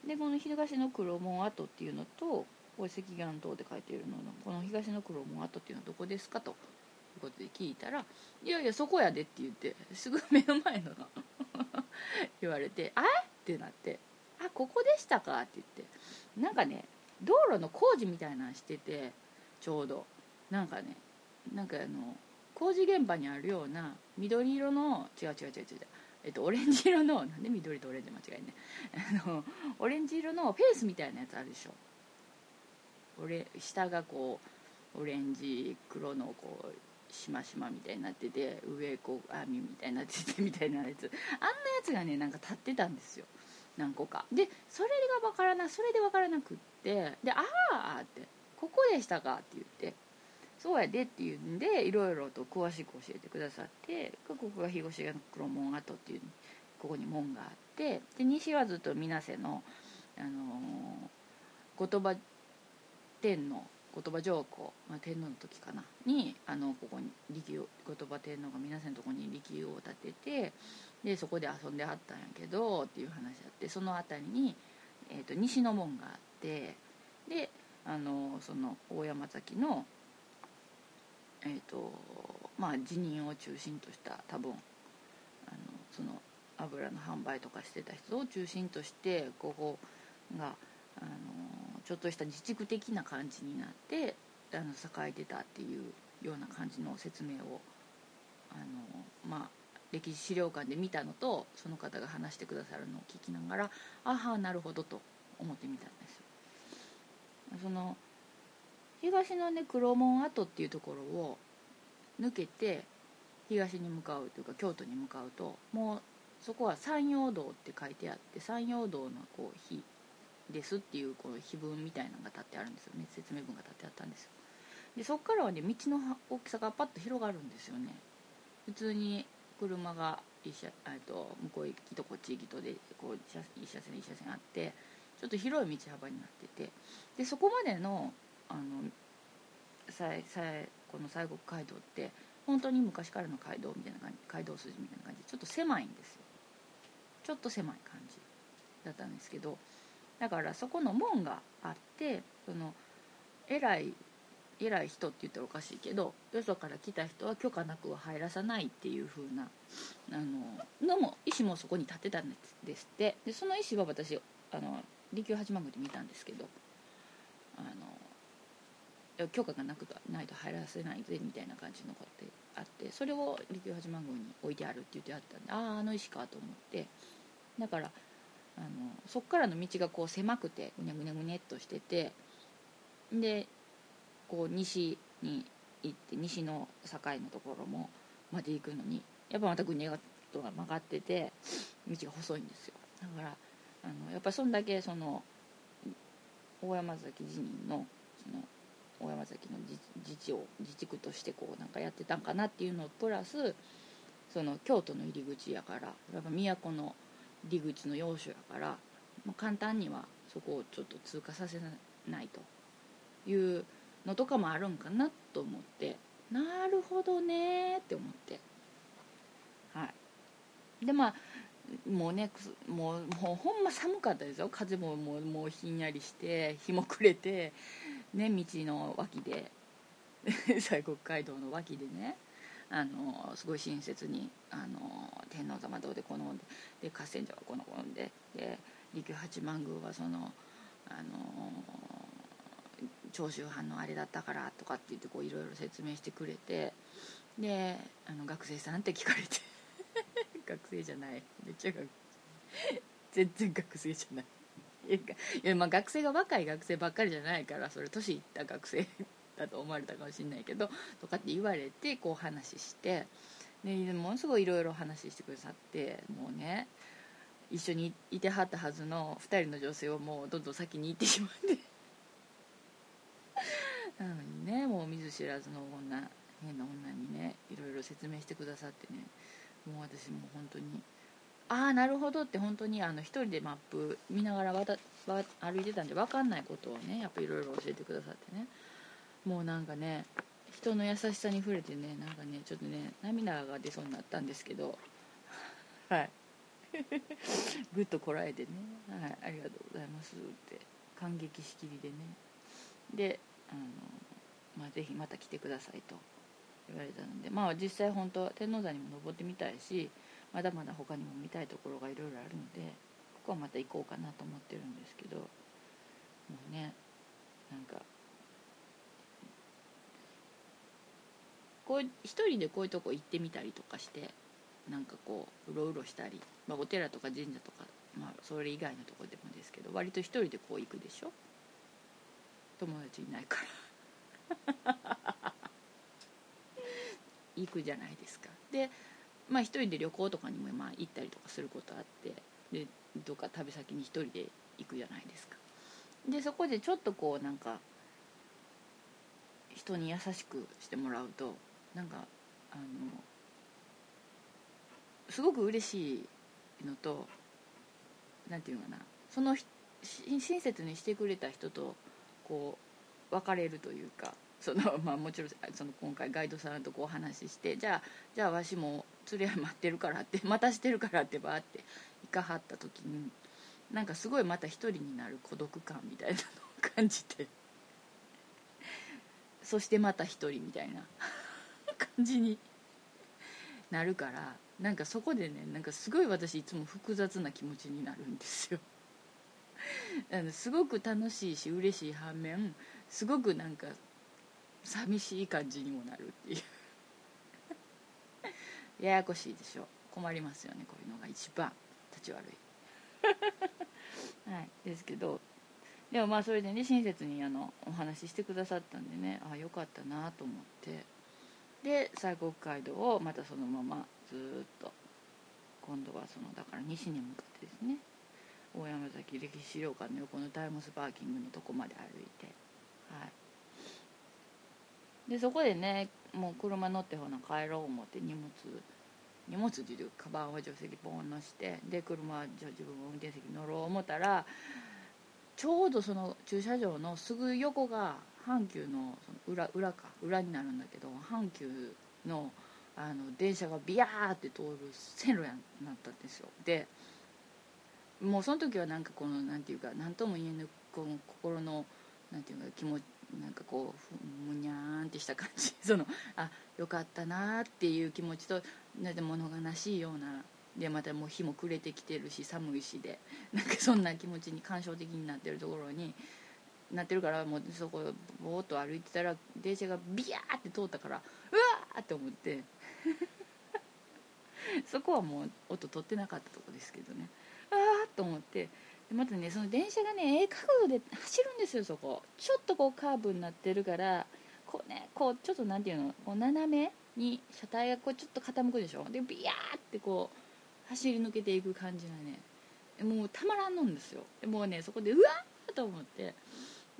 [SPEAKER 1] でこの東の黒門跡っていうのとこれ赤岩島で書いているののこの東の黒門跡っていうのはどこですかということで聞いたら「いやいやそこやで」って言ってすぐ目の前の [LAUGHS] 言われて「あってなって「あここでしたか」って言ってなんかね道路の工事みたいなのしててちょうど。なんかねなんかあの工事現場にあるような緑色の違う違う違う違うえっと、オレンジ色のなんで緑とオレンジ間違いね。あのオレンジ色のフェースみたいなやつあるでしょ。俺下がこうオレンジ黒のこうしましまみたいになってて上こう網みたいになっててみたいなやつ。あんなやつがねなんか立ってたんですよ。何個か。でそれが分からなそれで分からなくってで「ああ」って「ここでしたか」って言って。そうやでっていうんでいろいろと詳しく教えてくださってここが東が黒門跡っていうここに門があってで西はずっと水瀬の、あのー、後鳥羽天皇後鳥羽上皇、まあ、天皇の時かなにあのここに力を後鳥羽天皇が水瀬のとこに力を建ててでそこで遊んではったんやけどっていう話あってその辺りに、えーと、西の門があってであのその大山崎のえーとまあ、辞任を中心とした多分あのその油の販売とかしてた人を中心としてここがあのちょっとした自治区的な感じになってあの栄えてたっていうような感じの説明をあの、まあ、歴史資料館で見たのとその方が話してくださるのを聞きながらああなるほどと思ってみたんですよ。その東のね黒門跡っていうところを抜けて東に向かうというか京都に向かうともうそこは山陽道って書いてあって山陽道のこう碑ですっていうこう碑文みたいなのが立ってあるんですよ。ね説明文が立ってあったんですよ。でそこからはね道の大きさがパッと広がるんですよね。普通に車が一車と向こう行きとこっち行きとでこう一車線一車線あってちょっと広い道幅になってて。でそこまでのあのさこの西国街道って本当に昔からの街道みたいな感じ街道筋みたいな感じでちょっと狭いんですよ。ちょっと狭い感じだったんですけどだからそこの門があってその偉い偉い人って言ったらおかしいけどよそから来た人は許可なくは入らさないっていう風なあののも石もそこに建てたんですって。でその石は私あの利休八幡宮で見たんですけどあの許可がなくないと入らせないぜみたいな感じのことであってそれを利休八幡宮に置いてあるって言ってあったんであああの石かと思って。だからあのそっからの道がこう狭くてぐにゃぐにゃぐにゃっとしててでこう西に行って西の境のところもまで行くのにやっぱまたぐにゃっと曲がってて道が細いんですよ。だからあのやっぱそんだけその大山崎寺院のその大山崎の自治を自治区としてこうなんかやってたんかなっていうのプラスその京都の入り口やからやっぱ都の入り口の要所やからもう簡単にはそこをちょっと通過させないというのとかもあるんかなと思ってなるほどねって思って。はい。でまあもうねもうもうほんま寒かったですよ。風ももうもうひんやりして日も暮れてね道の脇で。西国街道の脇でね。あのすごい親切にあの天皇様どうでこのでで合戦場はこのこので。で利休八幡宮はそのあの長州藩のあれだったからとかって言ってこういろいろ説明してくれて。であの学生さんって聞かれて。[LAUGHS] 学生じゃない。めっちゃ学生。全然学生じゃない。いやまあ学生が若い学生ばっかりじゃないからそれ年いった学生だと思われたかもしれないけどとかって言われてこう話してでものすごいいろいろ話してくださってもうね一緒にいてはったはずの2人の女性をもうどんどん先に行ってしまって。[LAUGHS] なのにねもう見ず知らずの女変な女にねいろいろ説明してくださってねもう私も本当にああなるほどって本当にあの一人でマップ見ながらわたわ歩いてたんで分かんないことをねやっぱいろいろ教えてくださってね。もうなんかね人の優しさに触れてねなんかねちょっとね涙が出そうになったんですけど。[LAUGHS] はい。[LAUGHS] ぐっとこらえてね、はい、ありがとうございますって。感激しきりでね。であの、まあ、ぜひまた来てくださいと言われたので。まあ実際本当天王山にも登ってみたいしまだまだ他にも見たいところがいろいろあるのでここはまた行こうかなと思ってるんですけどもうねなんかこう一人でこういうとこ行ってみたりとかしてなんかこううろうろしたり、まあ、お寺とか神社とか、まあ、それ以外のとこでもですけど割と一人でこう行くでしょ？友達いないから。[LAUGHS] 行くじゃないですか。でまあ一人で旅行とかにもまあ行ったりとかすることあってでどっか旅先に一人で行くじゃないですか。でそこでちょっとこうなんか人に優しくしてもらうとなんかあのすごく嬉しいのと何て言うかな。その親切にしてくれた人とこう別れるというかそのまあもちろんその今回ガイドさんとこう話してじゃあじゃあわしも連れ合い待ってるからって [LAUGHS] 待たしてるからってばって行かはった時になんかすごいまた一人になる孤独感みたいなのを感じて。[LAUGHS] そしてまた一人みたいな [LAUGHS] 感じになるからなんかそこでねなんかすごい私いつも複雑な気持ちになるんですよ。あのすごく楽しいし嬉しい反面すごくなんか寂しい感じにもなるっていう。ややこしいでしょ。困りますよねこういうのが一番。立ち悪い。はい。ですけど。でもまあそれでね親切にあのお話ししてくださったんでねああよかったなと思って。で西国街道をまたそのままずっと今度はそのだから西に向かってですね。大山崎歴史資料館の横のタイムスパーキングのとこまで歩いて。はい。でそこでねもう車乗ってほな帰ろう思って荷物荷物っていうカバンを助手席ポンのしてで車じゃ自分も運転席乗ろう思ったらちょうどその駐車場のすぐ横が阪急のその裏裏か裏になるんだけど阪急のあの電車がビヤーって通る線路やなったんですよ。でもうその時はなんかこのなんていうか何とも言えぬこの心のなんていうか気持ちなんかこうむにゃーんってした感じ。そのあよかったなーっていう気持ちとなんて物悲しいようなでまたもう日も暮れてきてるし寒いしで [LAUGHS] なんかそんな気持ちに感傷的になってるところになってるからもうそこぼーっと歩いてたら電車がビヤーって通ったからうわーって思って [LAUGHS] そこはもう音取ってなかったとこですけどね。ああと思ってでまたねその電車がねええ角度で走るんですよそこ。ちょっとこうカーブになってるからこうねこうちょっとなんていうのこう斜めに車体がこうちょっと傾くでしょ？でビヤーってこう走り抜けていく感じがね。もうたまらんのんですよ。もうねそこでうわーと思って。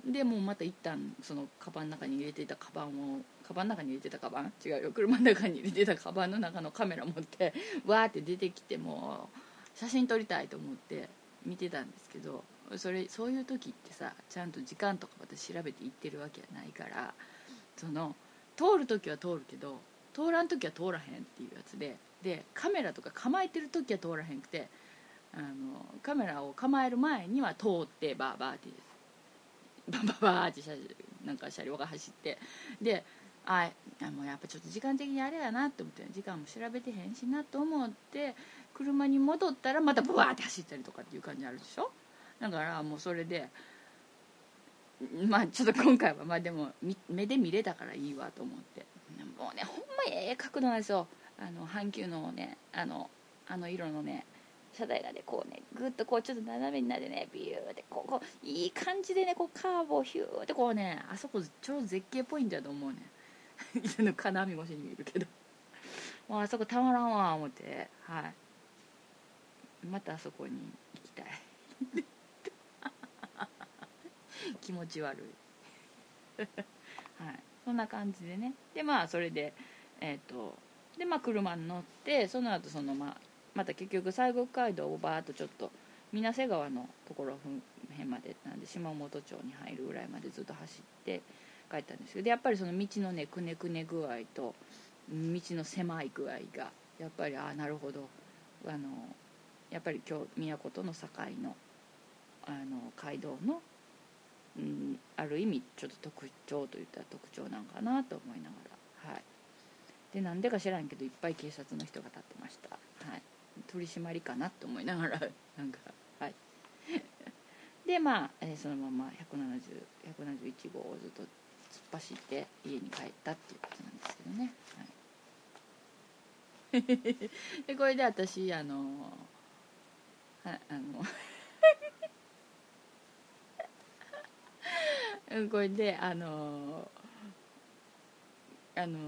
[SPEAKER 1] でもうまた一旦そのカバンの中に入れていたカバンをカバンの中に入れてたカバン？違うよ。車の中に入れてたカバンの中のカメラ持ってわーって出てきてもう写真撮りたいと思って見てたんですけどそれそういう時ってさちゃんと時間とか私調べて行ってるわけはないからその通る時は通るけど通らん時は通らへんっていうやつで。でカメラとか構えてる時は通らへんくてあのカメラを構える前には通ってバーバーってバーバーバーって車なんか車両が走って。であもうやっぱちょっと時間的にあれやなって思って時間も調べてへんしなと思って車に戻ったらまたブワーって走ったりとかっていう感じあるでしょ？だからもうそれでまあちょっと今回はまあでも目で見れたからいいわと思って。もうねほんまええ角度なんですよ。あの阪急のねあのあの色のね車体がねこうねぐっとこうちょっと斜めになってねビューってこうこういい感じでねこうカーブをヒューってこうねあそこ超絶景ポイントだと思うね。[LAUGHS] の金網越しに見るけど。もうあそこたまらんわ思って。はい。またあそこに行きたい。[LAUGHS] 気持ち悪い。[LAUGHS] はい。そんな感じでね。でまあそれでえっ、ー、とでまあ車に乗ってその後そのまあまた結局西国街道をバーッとちょっと水瀬川のところ辺までなんで島本町に入るぐらいまでずっと走って帰ったんですけどやっぱりその道のねくねくね具合と道の狭い具合がやっぱりああなるほど。あのやっぱり今日都との境のあの街道の、うん、ある意味ちょっと特徴といったら特徴なんかなと思いながらはい。でなんでか知らんけどいっぱい警察の人が立ってました。はい。取り締まりかなと思いながらなんかはい。でまあ、えー、そのまま170171号をずっと突っ走って家に帰ったっていうことなんですけどね、はい、[LAUGHS] でこれで私あのあのあのこれであのあの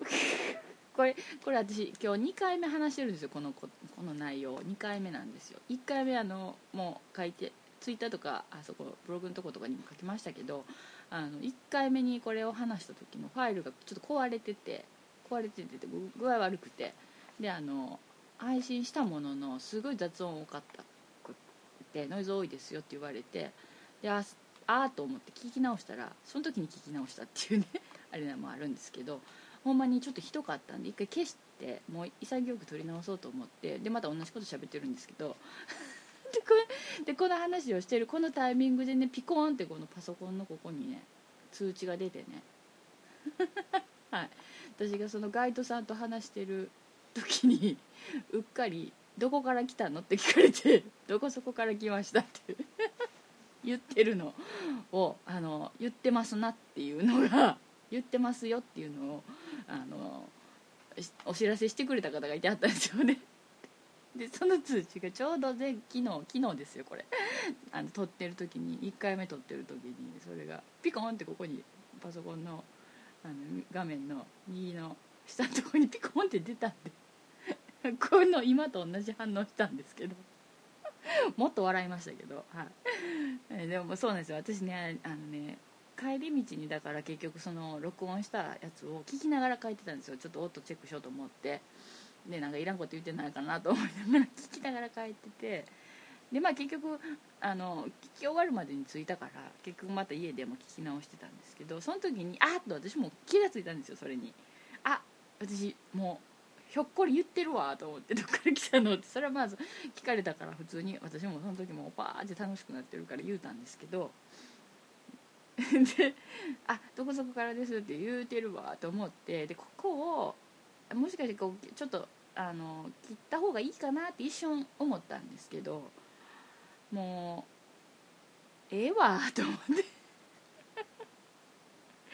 [SPEAKER 1] [LAUGHS] これこれ私今日2回目話してるんですよこのここの内容。2回目なんですよ。1回目あのもう書いてツイッターとかあそこブログのとことかにも書きましたけどあの1回目にこれを話した時のファイルがちょっと壊れてて壊れてて具合悪くて。であの配信したもののすごい雑音多かったってノイズ多いですよって言われてでああと思って聞き直したらその時に聞き直したっていうねあれもあるんですけどほんまにちょっとひどかったんで一回消してもう潔く撮り直そうと思ってでまた同じこと喋ってるんですけど [LAUGHS] でこでこの話をしてるこのタイミングでねピコーンってこのパソコンのここにね通知が出てね [LAUGHS] はい私がそのガイドさんと話してる時にうっかり「どこから来たの?」って聞かれて「どこそこから来ました」って言ってるの。をあの言ってますなっていうのが [LAUGHS] 言ってますよっていうのをあのお知らせしてくれた方がいてあったんですよね。でその通知がちょうどで昨日昨日ですよこれ。あの撮ってる時に1回目撮ってる時にそれがピコンってここにパソコンのあの画面の右の下のとこにピコンって出たんで [LAUGHS] この今と同じ反応したんですけど。[LAUGHS] もっと笑いましたけど、はい、でもそうなんですよ。私ねあのね帰り道にだから結局その録音したやつを聞きながら書いてたんですよ。ちょっと音チェックしようと思って。でなんかいらんこと言ってないかなと思いながら聞きながら書いてて。でまあ結局あの聞き終わるまでに着いたから結局また家でも聞き直してたんですけどその時にあっと私も気が付いたんですよそれに。あ私もひょっこり言ってるわと思ってどっから来たのってそれはまず聞かれたから普通に私もその時もパーって楽しくなってるから言うたんですけど。で「あどこそこからです」って言うてるわと思ってでここをもしかしてこうちょっとあの切った方がいいかなって一瞬思ったんですけどもうええわと思って。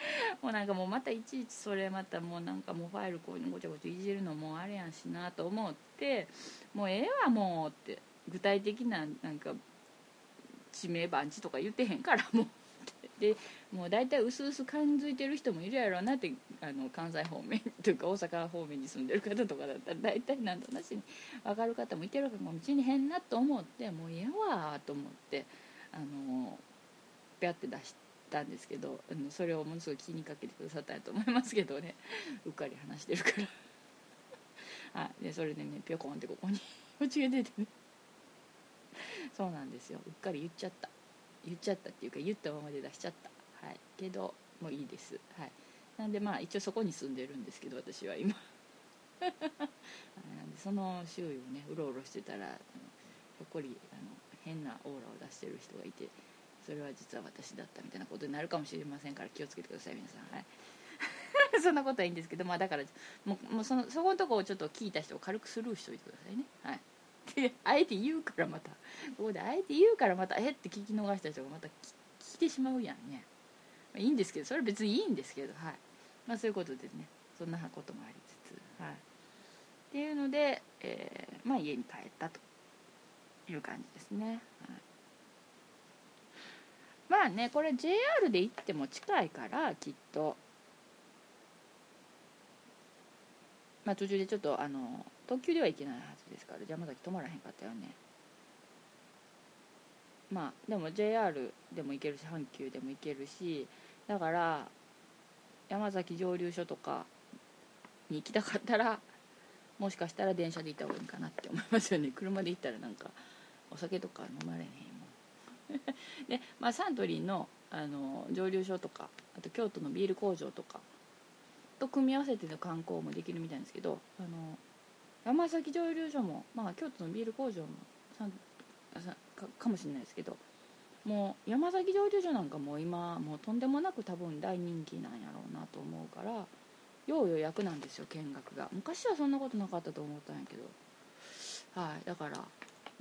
[SPEAKER 1] [LAUGHS] もうなんかもうまたいちいちそれまたもうなんかもうファイルこうごちゃごちゃいじるのもあれやんしなと思ってもうええわもうって具体的ななんか地名番地とか言ってへんからもう。でもう大体うすうす感づいてる人もいるやろうなってあの関西方面というか大阪方面に住んでる方とかだったら大体なんとなしに分かる方もいてるかもしれへんなと思ってもうええわと思ってあのぴゃって出して。たんですけどあのそれをものすごい気にかけてくださったんやと思いますけどね。[LAUGHS] うっかり話してるから。[LAUGHS] はいでそれでねぴょこんってここに間違えててね。そうなんですよ。うっかり言っちゃった。言っちゃったっていうか言ったままで出しちゃった。はい。けどもういいです。はい。なんでまあ一応そこに住んでるんですけど私は今。[LAUGHS] なんでその周囲をねうろうろしてたらあのひょっこりあの変なオーラを出してる人がいて。それは実は私だったみたいなことになるかもしれませんから気をつけてください皆さん。はい。[LAUGHS] そんなことはいいんですけどまあだからもうもうそのそこのとこをちょっと聞いた人を軽くスルーしといてくださいね。はい。であえて言うからまた。ここであえて言うからまたえって聞き逃した人がまた聞いてしまうやんね、まあ、いいんですけどそれは別にいいんですけどはい。まあそういうことでね。そんなこともありつつ。はい。っていうので、えー、まあ家に帰ったという感じですね、はい、まあねこれ JR で行っても近いからきっと。まあ途中でちょっとあの特急では行けないはずですから山崎止まらへんかったよね。まあでも JR でも行けるし阪急でも行けるしだから山崎蒸留所とかに行きたかったらもしかしたら電車で行った方がいいかなって思いますよね。車で行ったらなんかお酒とか飲まれへんもん [LAUGHS] で、まあ、サントリーのあの蒸留所とかあと京都のビール工場とかと組み合わせての観光もできるみたいなんですけどあの山崎蒸留所も、まあ、京都のビール工場もさかかもしれないですけどもう山崎蒸留所なんかも今もうとんでもなく多分大人気なんやろうなと思うから要予約なんですよ見学が。昔はそんなことなかったと思ったんやけど。はいだから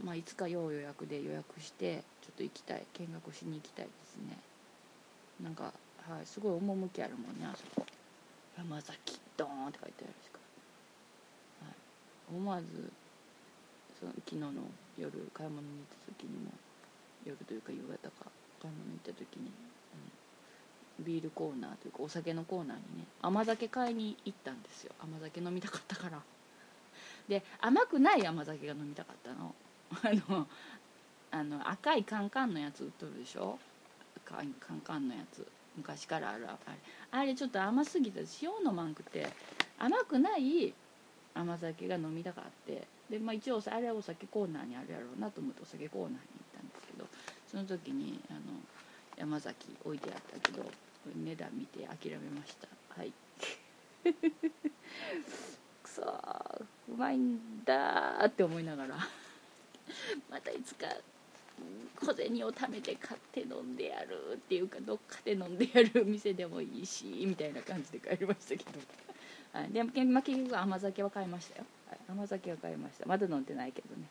[SPEAKER 1] まあいつか要予約で予約してちょっと行きたい。見学しに行きたいですね。なんかはいすごい趣あるもんねあそこ。山崎ドーンって書いてあるし。か思わずその昨日の夜買い物に行った時にも夜というか夕方か買い物に行った時に、うん、ビールコーナーというかお酒のコーナーにね甘酒買いに行ったんですよ。甘酒飲みたかったから。で甘くない甘酒が飲みたかったの。あのあの赤いカンカンのやつ売っとるでしょ？カンカンのやつ。昔からあるあれ。あれちょっと甘すぎて塩飲まんくて。甘くない甘酒が飲みたかって。で、まあ、一応あれはお酒コーナーにあるやろうなと思ってお酒コーナーに行ったんですけど。その時にあの山崎置いてあったけど値段見て諦めました。はい。[LAUGHS] くそうまいんだって思いながら。[LAUGHS] またいつか小銭を貯めて買って飲んでやるっていうかどっかで飲んでやる店でもいいしみたいな感じで帰りましたけど。[LAUGHS] はい、で、まあ、結局甘酒は買いましたよ、はい、甘酒は買いました。まだ飲んでないけどね。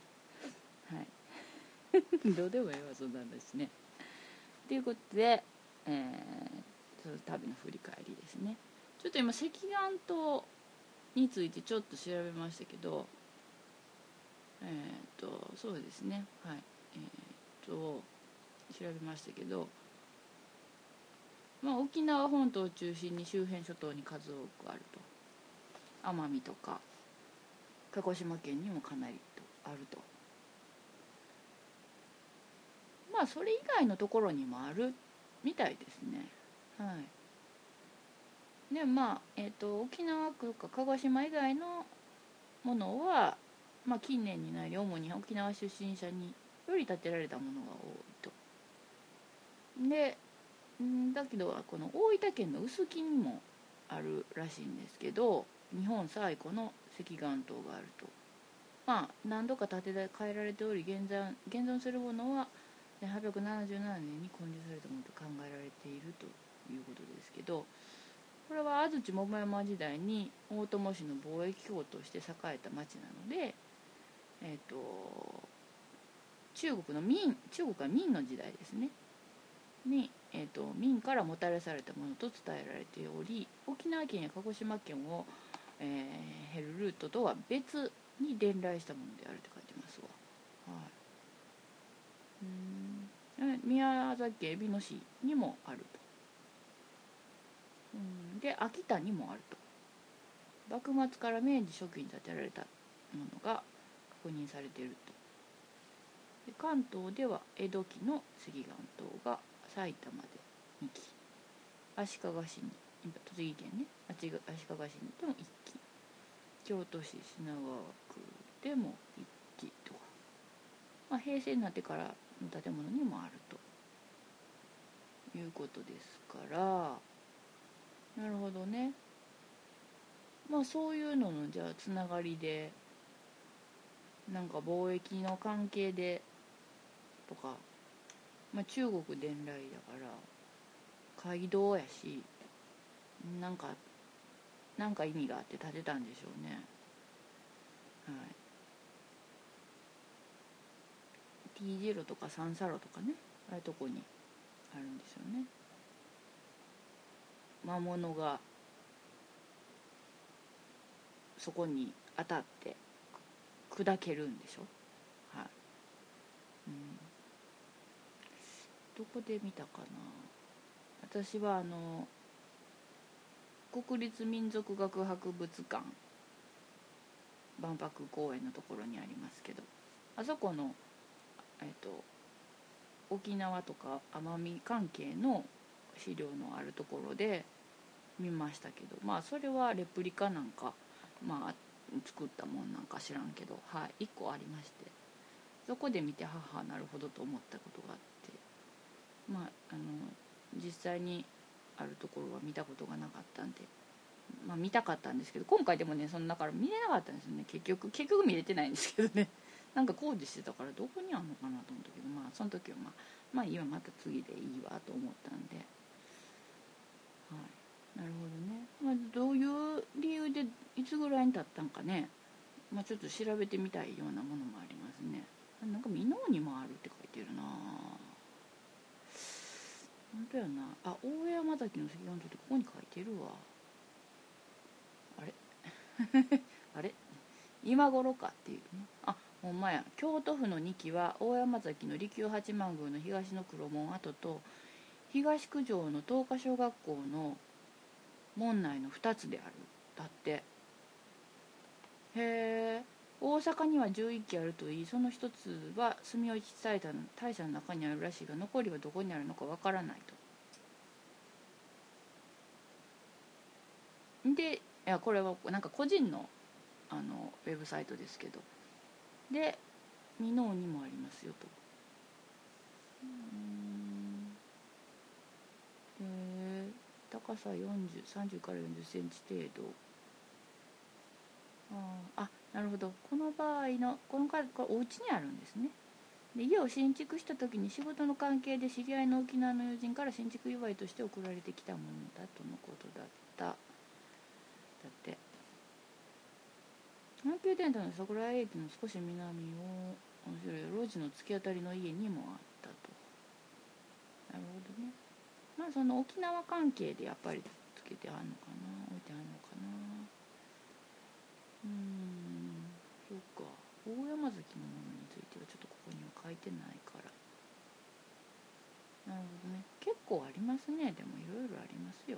[SPEAKER 1] はい。[LAUGHS] どうでもいいわそんな話ね。ということで、えー、その旅の振り返りですね。ちょっと今赤眼島についてちょっと調べましたけどえっ、ー、とそうですね。はい。え、ー、と調べましたけどまあ、沖縄本島を中心に周辺諸島に数多くあると。奄美とか鹿児島県にもかなりとあると。まあそれ以外のところにもあるみたいですね。はい。でまあえっ、ー、と沖縄区か鹿児島以外のものはまあ近年になり主に沖縄出身者により建てられたものが多いと。でんだけどこの大分県の臼杵にもあるらしいんですけど日本最古の石岩島があると。まあ何度か建て替えられており現在現存するものは877年に建立されたものと考えられているということですけどこれは安土桃山時代に大友氏の貿易港として栄えた町なので、えーと、中国の明中国は明の時代ですね。に、えーと、明からもたらされたものと伝えられており沖縄県や鹿児島県を、えー、減るルートとは別に伝来したものであるって書いてますわ。はい。うん。宮崎県海老野市にもあると、うん、で秋田にもあると。幕末から明治初期に建てられたものが確認されていると。関東では江戸期の杉岩島が埼玉で2期足利市に栃木県ね足利市にでも1期京都市品川区でも1期とか、まあ、平成になってからの建物にもあるということですから。なるほどね。まあそういうののじゃあつながりでなんか貿易の関係でとか、まあ、中国伝来だから街道やしなんかなんか意味があって建てたんでしょうね。はい。T 字路とか三叉路とかねああいうとこにあるんですよね。魔物がそこに当たって砕けるんでしょ。はい、うん、どこで見たかな？私はあの国立民族学博物館万博公園のところにありますけどあそこのえっ、と沖縄とか奄美関係の資料のあるところで見ましたけどまあそれはレプリカなんかまあ作ったもんなんか知らんけどはい1個ありましてそこで見て母なるほどと思ったことがあってまああの実際にあるところは見たことがなかったんでまあ見たかったんですけど今回でもねそのだから見れなかったんですよね。結局結局見れてないんですけどね。[LAUGHS] なんか工事してたからどこにあんのかなと思ったけどまあその時はまあまあ今また次でいいわと思ったんで。はい。なるほどね、まあ、どういう理由でいつぐらいに経ったんかね。まあちょっと調べてみたいようなものもありますね。なんか箕面にもあるって書いてるな本当やな。あ大江山崎の石岩島ってここに書いてるわ。あれ？[LAUGHS] あれ？今頃かっていうね。あほんまや。京都府の2期は大山崎の利休八幡宮の東の黒門跡と東九条の東華小学校の門内の2つである。だって。へえ。大阪には11基あるといい。その1つは住吉大社の大社の中にあるらしいが残りはどこにあるのかわからないと。でいやこれはなんか個人のあのウェブサイトですけど。で箕面にもありますよと。え高さ4030から40センチ程度。ああなるほど。この場合のこのこれお家にあるんですね。で家を新築した時に仕事の関係で知り合いの沖縄の友人から新築祝いとして送られてきたものだとのことだった。だって。阪急電車の桜井駅の少し南を面白い路地の突き当たりの家にもあったと。なるほどね。まあその沖縄関係でやっぱりつけてあるのかな置いてあるのかな。うん。そうか。大山崎のものについてはちょっとここには書いてないから。なるほどね。結構ありますね。でもいろいろありますよ。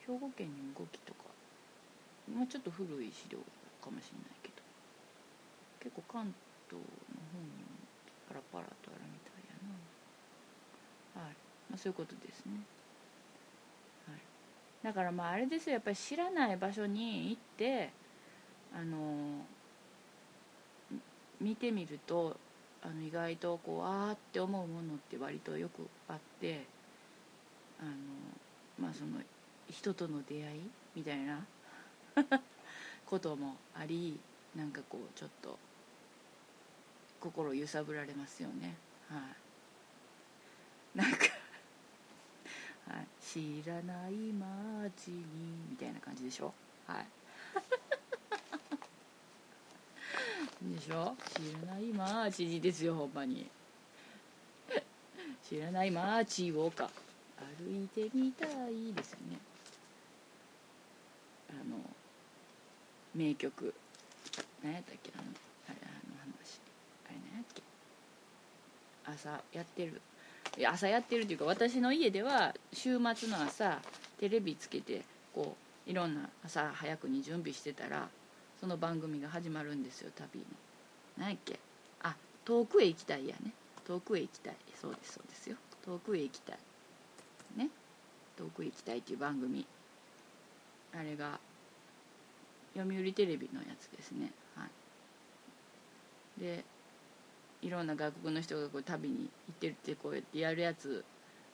[SPEAKER 1] 兵庫県にも5基とか。まあちょっと古い資料かもしれないけど。結構関東の方にもパラパラとあるみたいやな。はい、まあ、そういうことですね。はい。だからまああれですよ。やっぱり知らない場所に行ってあの見てみるとあの意外とこうああって思うものって割とよくあってあのまあその人との出会いみたいな [LAUGHS] こともありなんかこうちょっと心揺さぶられますよね。はい。なんかはい、知らない街にみたいな感じでしょ？はい。でしょ？知らない街にですよほんまに。知らない街をか。歩いてみたいですよね。あの名曲。何やったっけ？あのあれあの話。あれ何やっけ？朝やってる。いや朝やってるっていうか私の家では週末の朝テレビつけてこういろんな朝早くに準備してたらその番組が始まるんですよ旅の何やっけ？あ遠くへ行きたいやね。遠くへ行きたい。そうですそうですよ。遠くへ行きたい。ね。遠くへ行きたいっていう番組。あれが読売テレビのやつですね。はい。でいろんな外国の人がこう旅に行ってるってこうやってやるやつ。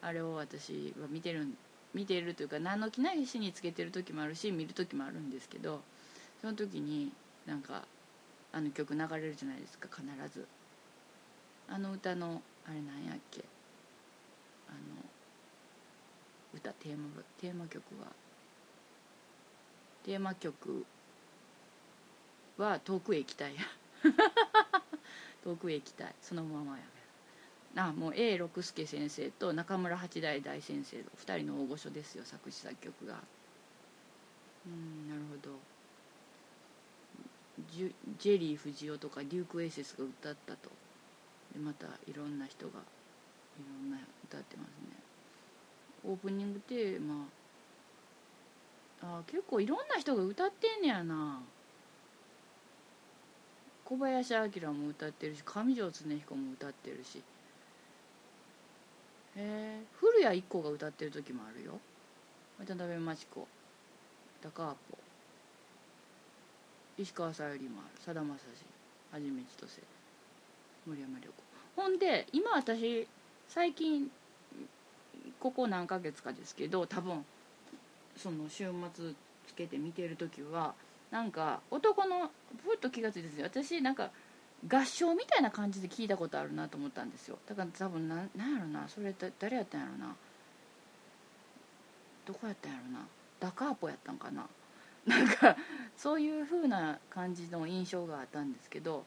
[SPEAKER 1] あれを私は見てる見てるというか何の気ないしにつけてる時もあるし見る時もあるんですけどその時になんかあの曲流れるじゃないですか必ず。あの歌のあれなんやっけ。あの歌テーマテーマ曲は。テーマ曲は遠くへ行きたい。や [LAUGHS] 遠くへ行きたい。そのままや。あもう A 六輔先生と中村八大大先生の2人の大御所ですよ作詞作曲が。うんなるほど。ジェリー藤尾とかデューク・エイセスが歌ったと。でまたいろんな人がいろんな歌ってますね。オープニングテーマあ結構いろんな人が歌ってんねやな。小林明も歌ってるし上条恒彦も歌ってるし。へえ古谷一行が歌ってる時もあるよ。渡辺真知子高アポ石川さゆりもあるさだまさしはじめ千歳森山良子ほんで今私最近ここ何ヶ月かですけど多分その週末つけて見てる時はなんか男のふっと気が付いてです私なんか合唱みたいな感じで聞いたことあるなと思ったんですよだから多分ななんやろなそれだ誰やったんやろなどこやったんやろなダカーポやったんかななんかそういう風な感じの印象があったんですけど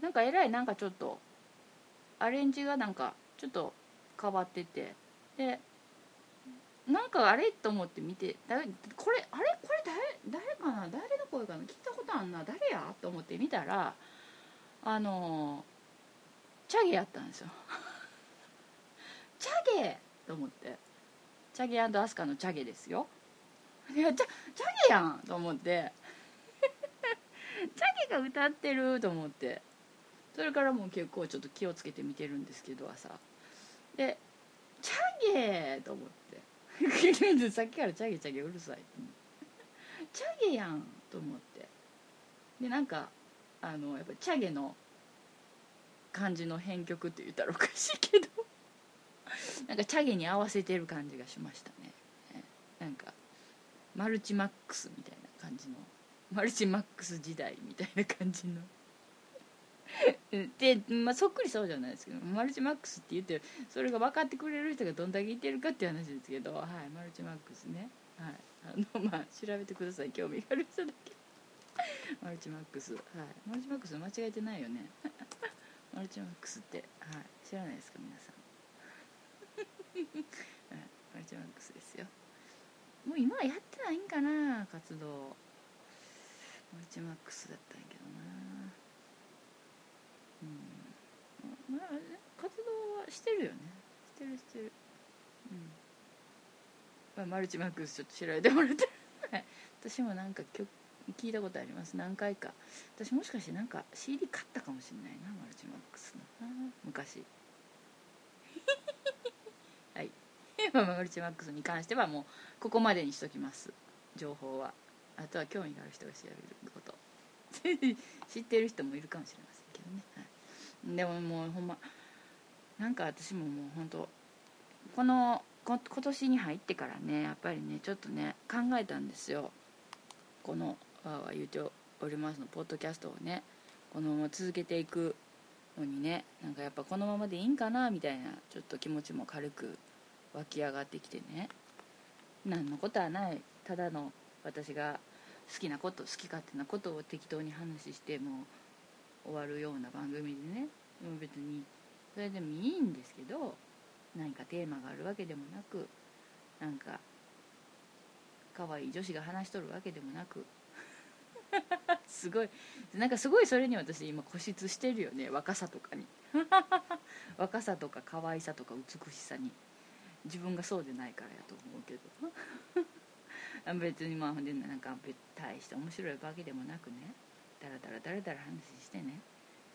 [SPEAKER 1] なんかえらいなんかちょっとアレンジがなんかちょっと変わっててでなんかあれと思って見て誰これあれ？これ誰？誰かな？誰の声かな？聞いたことあんな？誰や？と思って見たらあのチャゲやったんですよ。[LAUGHS] チャゲ！と思って。チャゲアスカのチャゲですよ。いやチャチャゲやんと思って。チャゲが歌ってると思って。それからもう結構ちょっと気をつけて見てるんですけど朝。でチャゲと思って。[LAUGHS] さっきからチャゲチャゲうるさい。チャゲやんと思って。でなんかあのやっぱチャゲの感じの編曲って言ったらおかしいけど。なんかチャゲに合わせてる感じがしましたね。なんかマルチマックスみたいな感じのマルチマックス時代みたいな感じの。[LAUGHS] で、まあ、そっくりそうじゃないですけどマルチマックスって言ってそれが分かってくれる人がどんだけいてるかっていう話ですけどはいマルチマックスね。はい。あのまあ調べてください。興味がある人だけ。[LAUGHS] マルチマックス。はい。マルチマックス間違えてないよね。[LAUGHS] マルチマックスって。はい。知らないですか皆さん。はい。マルチマックスですよ。もう今はやってないんかな活動。マルチマックスだったんやけどな。うん。まあ活動はしてるよね。してるしてる。うん。まあ、マルチマックスちょっと調べてもらって [LAUGHS] 私もなんか曲聞いたことあります。何回か。私もしかしてなんか CD 買ったかもしれないなマルチマックスの。昔。はいマルチマックスに関してはもうここまでにしときます。情報は。あとは興味がある人が調べること。[LAUGHS] 知ってる人もいるかもしれませんけどね、はい、でももうほんまなんか私ももう本当このこ今年に入ってからねやっぱりねちょっとね考えたんですよ。この「わーわー言うております」のポッドキャストをねこのまま続けていくのにねなんかやっぱこのままでいいんかなみたいなちょっと気持ちも軽く湧き上がってきてね。何のことはない。ただの私が好きなこと好き勝手なことを適当に話しても終わるような番組でね。もう別にそれでもいいんですけど何かテーマがあるわけでもなくなんか可愛い女子が話しとるわけでもなく。[LAUGHS] すごい。なんかすごいそれに私今固執してるよね。若さとかに。若さとか可愛さとか美しさに。自分がそうでないからやと思うけど。[LAUGHS] 別にまあほんでなんか大して面白いわけでもなくね。だらだらだらだら話してね。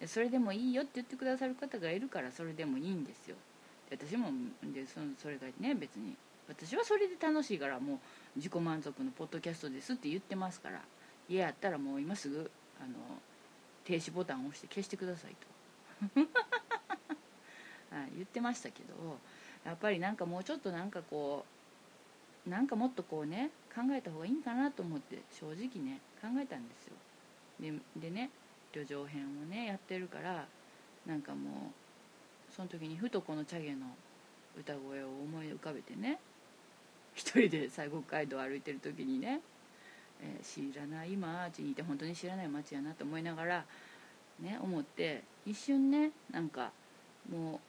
[SPEAKER 1] それでもいいよって言ってくださる方がいるからそれでもいいんですよ。私もでそそれがね別に私はそれで楽しいからもう自己満足のポッドキャストですって言ってますから。家やったらもう今すぐあの停止ボタンを押して消してくださいと、[LAUGHS] 言ってましたけど。やっぱりなんかもうちょっとなんかこうなんかもっとこうね考えた方がいいんかなと思って正直ね考えたんですよ。でね旅情編をねやってるからなんかもうその時にふとこのチャゲの歌声を思い浮かべてね一人で西国街道を歩いてる時にねえー、知らない街にいて本当に知らない街やなと思いながらね思って一瞬ねなんかもう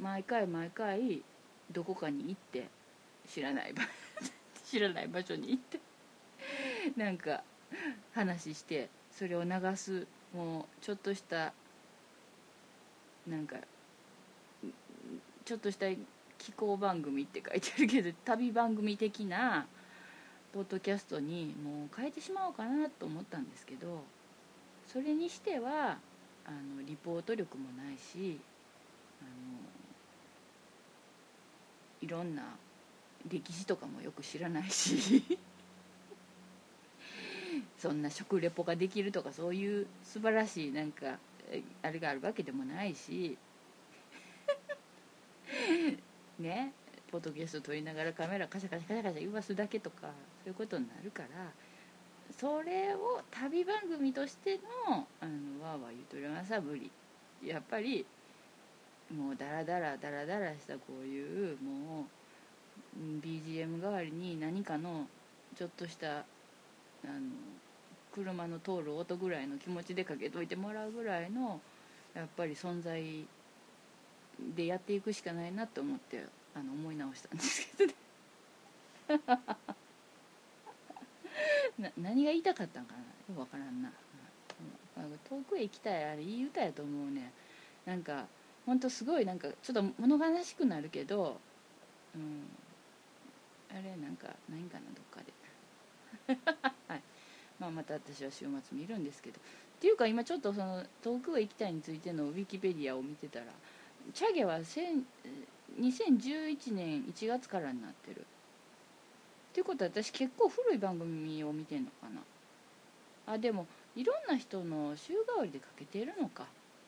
[SPEAKER 1] 毎回毎回どこかに行って知らない [LAUGHS] 知らない場所に行ってなんか話してそれを流すもうちょっとしたなんかちょっとした気候番組って書いてあるけど旅番組的なポッドキャストにもう変えてしまおうかなと思ったんですけどそれにしてはあのリポート力もないしあのいろんな歴史とかもよく知らないしそんな食レポができるとかそういう素晴らしいなんかあれがあるわけでもないしねポッドキャスト撮りながらカメラカシャカシャカシャカシャ言わすだけとかそういうことになるからそれを旅番組としての「あのわーわー言うとりますぶり。やっぱりもうダラダラダラダラしたこういうもう BGM 代わりに何かのちょっとしたあの車の通る音ぐらいの気持ちでかけといてもらうぐらいのやっぱり存在でやっていくしかないなと思ってあの思い直したんですけどねな何が言いたかったんかなよく分からんな、うん遠くへ行きたいあれいい歌やと思うねなんかほんとすごいなんかちょっと物悲しくなるけどうんあれなんかないんかなどっかで。[LAUGHS] はい。まあまた私は週末見るんですけど。っていうか今ちょっとその遠くへ行きたいについてのウィキペディアを見てたらチャゲは2011年1月からになってる。っていうことは私結構古い番組を見てんのかな。あでもいろんな人の週替わりでかけてるのか。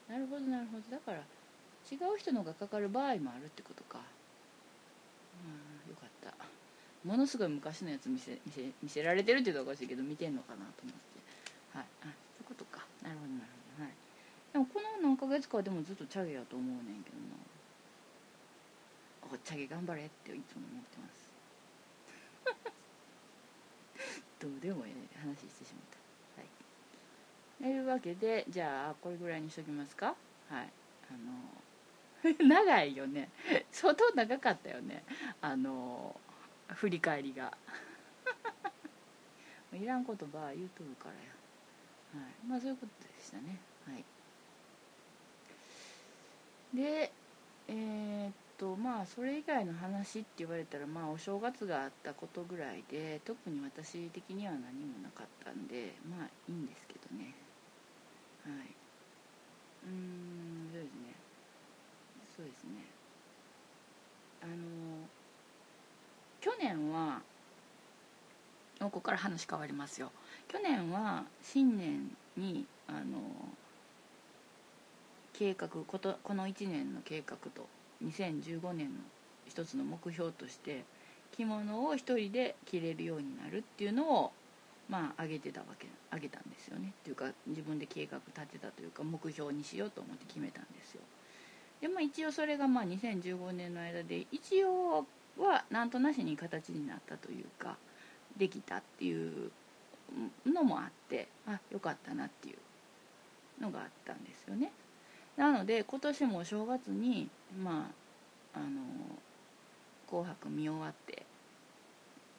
[SPEAKER 1] なるほどなるほど。だから違う人のがかかる場合もあるってことか。うんよかった。ものすごい昔のやつ見せ見せ見せられてるっていうとおかしいけど見てんのかなと思って。はい。あそういうことか。なるほどなるほど。はい。でもこの何ヶ月かはでもずっとチャゲやと思うねんけどな。おっちゃけ頑張れっていつも思ってます。[LAUGHS] どうでもいい話してしまった。はい。というわけでじゃあこれぐらいにしときますか。はい。あの [LAUGHS] 長いよね。相当長かったよね。あの振り返りが。[LAUGHS] いらん言葉は言うとるからや。はい。まあそういうことでしたね。はい。でえー、っとまあそれ以外の話って言われたらまあお正月があったことぐらいで特に私的には何もなかったんでまあいいんですけどね。はい。うんそうですね。そうですね。あの去年はここから話変わりますよ。去年は新年にあの計画ことこの1年の計画と2015年の一つの目標として着物を一人で着れるようになるっていうのをまあ上げてたわけ上げたんですよね。っていうか自分で計画立てたというか目標にしようと思って決めたんですよ。でまあ一応それがまあ2015年の間で一応はなんとなしに形になったというかできたっていうのもあってあよかったなっていうのがあったんですよね。なので今年も正月にまああの「紅白」見終わって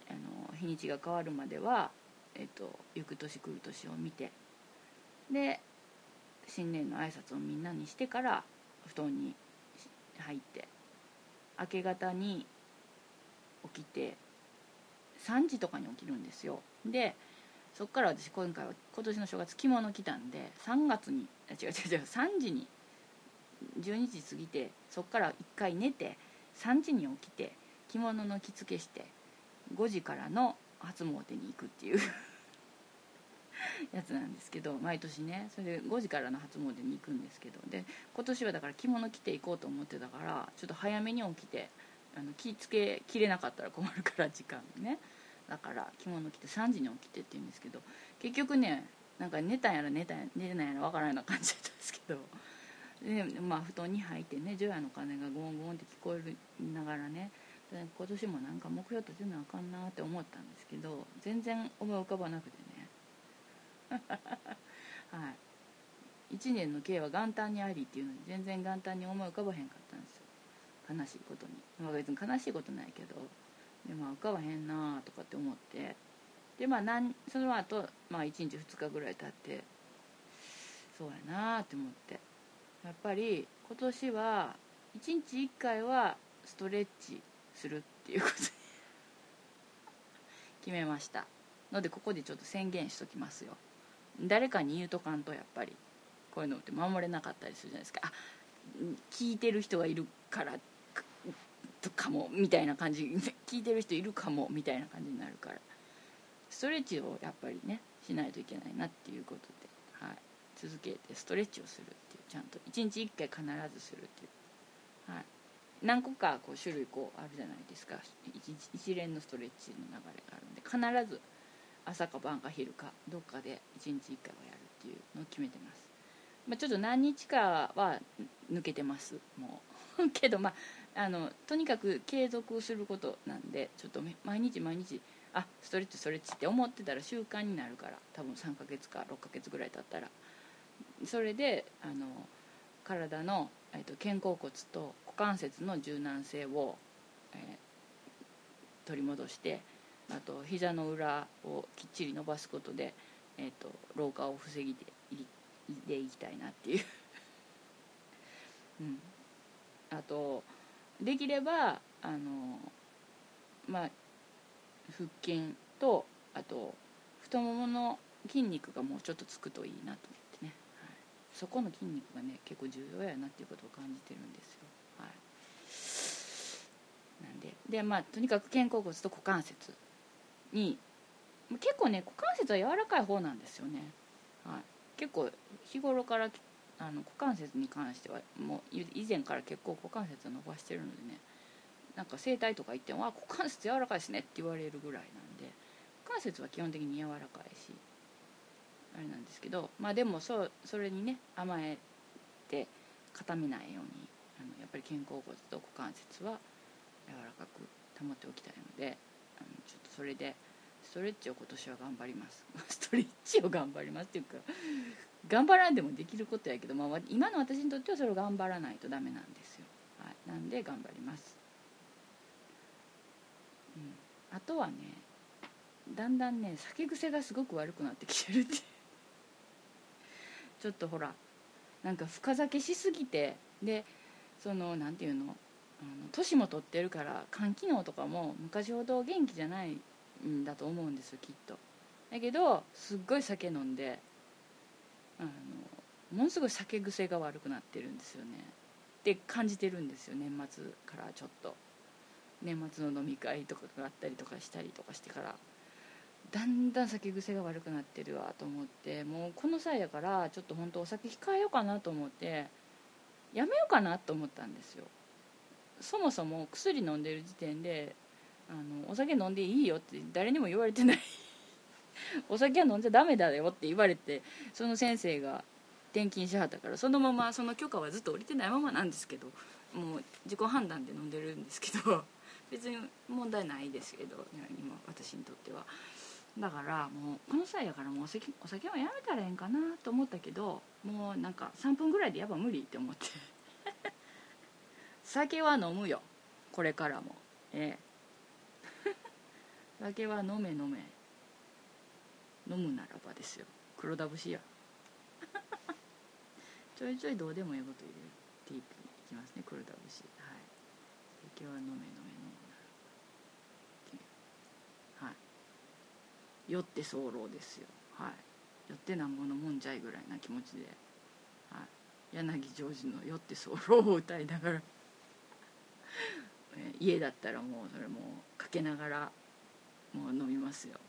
[SPEAKER 1] あの日にちが変わるまではえっと、行く年来る年を見てで新年の挨拶をみんなにしてから布団に入って明け方に起きて3時とかに起きるんですよ。でそっから私今回は今年の正月着物着たんで3月に違う違う違う3時に12時過ぎてそっから1回寝て3時に起きて着物の着付けして5時からの初詣に行くっていう。やつなんですけど毎年ねそれで5時からの初詣に行くんですけどで今年はだから着物着ていこうと思ってたからちょっと早めに起きてあの着付けきれなかったら困るから時間ね。だから着物着て3時に起きてって言うんですけど結局ねなんか寝たんやら寝たんや寝てないやらわからないような感じだったんですけどでまあ布団に入ってね除夜の鐘がゴンゴンって聞こえながらね今年もなんか目標立てなあかんなって思ったんですけど全然思い浮かばなくてはい。1年の計は元旦にありっていうのに全然元旦に思い浮かばへんかったんですよ。悲しいことに、まあ、別に悲しいことないけどでまあ浮かばへんなとかって思って。でまあなんその後、まあ1日2日ぐらい経ってそうやなって思って。やっぱり今年は1日1回はストレッチするっていうことに [LAUGHS] 決めました。のでここでちょっと宣言しときますよ。誰かに言うとかんとやっぱりこういうのって守れなかったりするじゃないですか。あ聞いてる人がいるからとかもみたいな感じ [LAUGHS] 聞いてる人いるかもみたいな感じになるから。ストレッチをやっぱりねしないといけないなっていうことで、はい、続けてストレッチをするっていうちゃんと。1日1回必ずするっていう、はい、何個かこう種類こうあるじゃないですか。一連のストレッチの流れがあるんで必ず朝か晩か昼かどっかで1日1回はやるっていうのを決めてます、まあ、ちょっと何日かは抜けてますもう。[LAUGHS] けどまああのとにかく継続することなんでちょっと毎日毎日あストレッチストレッチって思ってたら習慣になるから多分3ヶ月か6ヶ月ぐらい経ったら。それであの体の、えーと、肩甲骨と股関節の柔軟性を、えー、取り戻してあと膝の裏をきっちり伸ばすことで、えーと、老化を防ぎででいきたいなっていう。うん、あとできればあのまあ腹筋とあと太ももの筋肉がもうちょっとつくといいなと思ってね、はい、そこの筋肉がね結構重要やなっていうことを感じてるんですよ、はい、なんででまあとにかく肩甲骨と股関節。に結構ね股関節は柔らかい方なんですよね、はい、結構日頃からあの股関節に関してはもう以前から結構股関節を伸ばしてるのでねなんか整体とか行っても「あ股関節柔らかいですね」って言われるぐらいなんで股関節は基本的に柔らかいしあれなんですけどまあでもそそれにね甘えて固めないようにあのやっぱり肩甲骨と股関節は柔らかく保っておきたいのであのちょっとそれでトレッチを今年は頑張ります。[LAUGHS] ストレッチを頑張りますっていうか頑張らんでもできることやけど、まあ、今の私にとってはそれを頑張らないとダメなんですよ、はい、なんで頑張ります、うん、あとはねだんだんね酒癖がすごく悪くなってきてるって [LAUGHS] ちょっとほらなんか深酒しすぎてでその何て言うの年も取ってるから肝機能とかも昔ほど元気じゃないんだと思うんですよきっと。だけどすっごい酒飲んであのものすごい酒癖が悪くなってるんですよね。って感じてるんですよ年末からちょっと。年末の飲み会とかがあったりとかしたりとかしてから。だんだん酒癖が悪くなってるわと思ってもうこの際やからちょっと本当お酒控えようかなと思ってやめようかなと思ったんですよ。そもそも薬飲んでる時点であのお酒飲んでいいよって誰にも言われてない。[LAUGHS] お酒は飲んじゃダメだよって言われてその先生が転勤しはったからそのままその許可はずっと降りてないままなんですけどもう自己判断で飲んでるんですけど [LAUGHS] 別に問題ないですけど今私にとっては。だからもうこの際やからもうお酒お酒はやめたらええんかなと思ったけどもうなんか3分ぐらいでやっぱ無理って思って。[LAUGHS] 酒は飲むよこれからも。ええ。酒は飲め飲め。飲むならばですよ。黒田節や。[LAUGHS] ちょいちょいどうでもいいこと入れていきますね。黒田節。はい。酒は飲め飲め飲むなら。ばはい。酔って候ですよ。はい。酔ってなんぼのもんじゃいぐらいな気持ちで、はい、柳ジョージの「酔って候」を歌いながら。[LAUGHS] 家だったらもうそれもかけながらもう飲みますよ。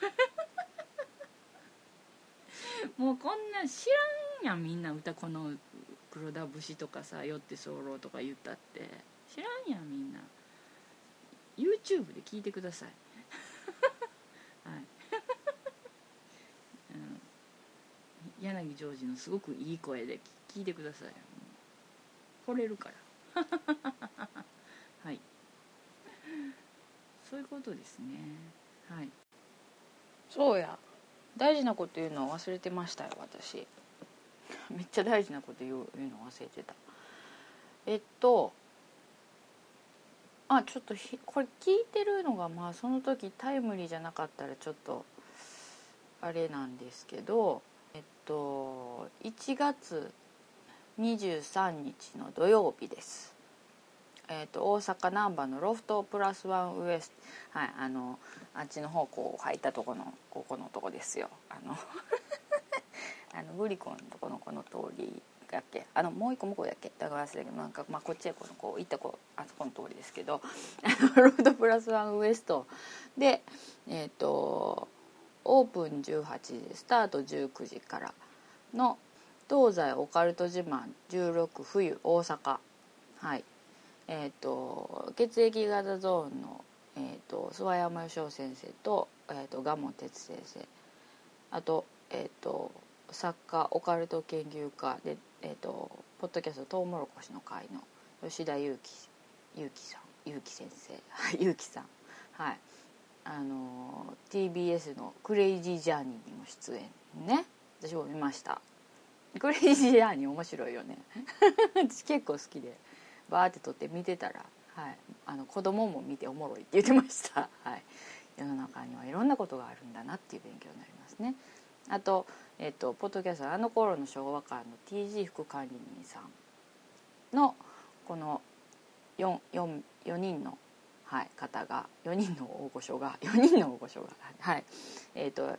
[SPEAKER 1] [LAUGHS] もうこんな知らんやんみんな歌この黒田節とかさ「酔って候」とか言ったって。知らんやんみんな。YouTube で聞いてください。[LAUGHS] はい。[LAUGHS] うん、柳ジョージのすごくいい声で聞いてください。惚れるから。そういうことですね。はい。そうや。大事なこと言うの忘れてましたよ私。[LAUGHS] めっちゃ大事なこと言う言うの忘れてた。えっとあちょっとひこれ聞いてるのがまあその時タイムリーじゃなかったらちょっとあれなんですけどえっと1月23日の土曜日です。えっと大阪難波のロフトプラスワンウエスト。はいあのあっちの方こう入ったとこのここのとこですよ。あの [LAUGHS] あのグリコンのとこのこの通りだっけ？あのもう一個向こうだっけ？だから忘れたけどなんか、まあ、こっちへこのこう行ったこうあそこの通りですけど。[LAUGHS] ロードプラスワンウエスト。でえっ、ー、とオープン18時スタート19時からの東西オカルト自慢16冬大阪。はい。え、ー、と血液型ゾーンの、えーと、諏訪山義雄先生と,、えーと、と蒲哲先生。あとえ、ー、と作家オカルト研究家で、えーと、ポッドキャスト「トウモロコシの会」の吉田裕樹裕樹さん裕樹先生。[LAUGHS] 裕樹さん。はい。あの TBS の「クレイジージャーニー」にも出演ね。私も見ました。クレイジージャーニー面白いよね。[LAUGHS] 私結構好きで。バーって撮って見てたら、はい、あの子供も見ておもろいって言ってました、[LAUGHS] はい、世の中にはいろんなことがあるんだなっていう勉強になりますね。あとえっと、ポッドキャストあの頃の昭和館の TG 副管理人さんのこの 4, 4, 4人の、はい、方が4人の大御所が4人の大御所がはい。えっ、と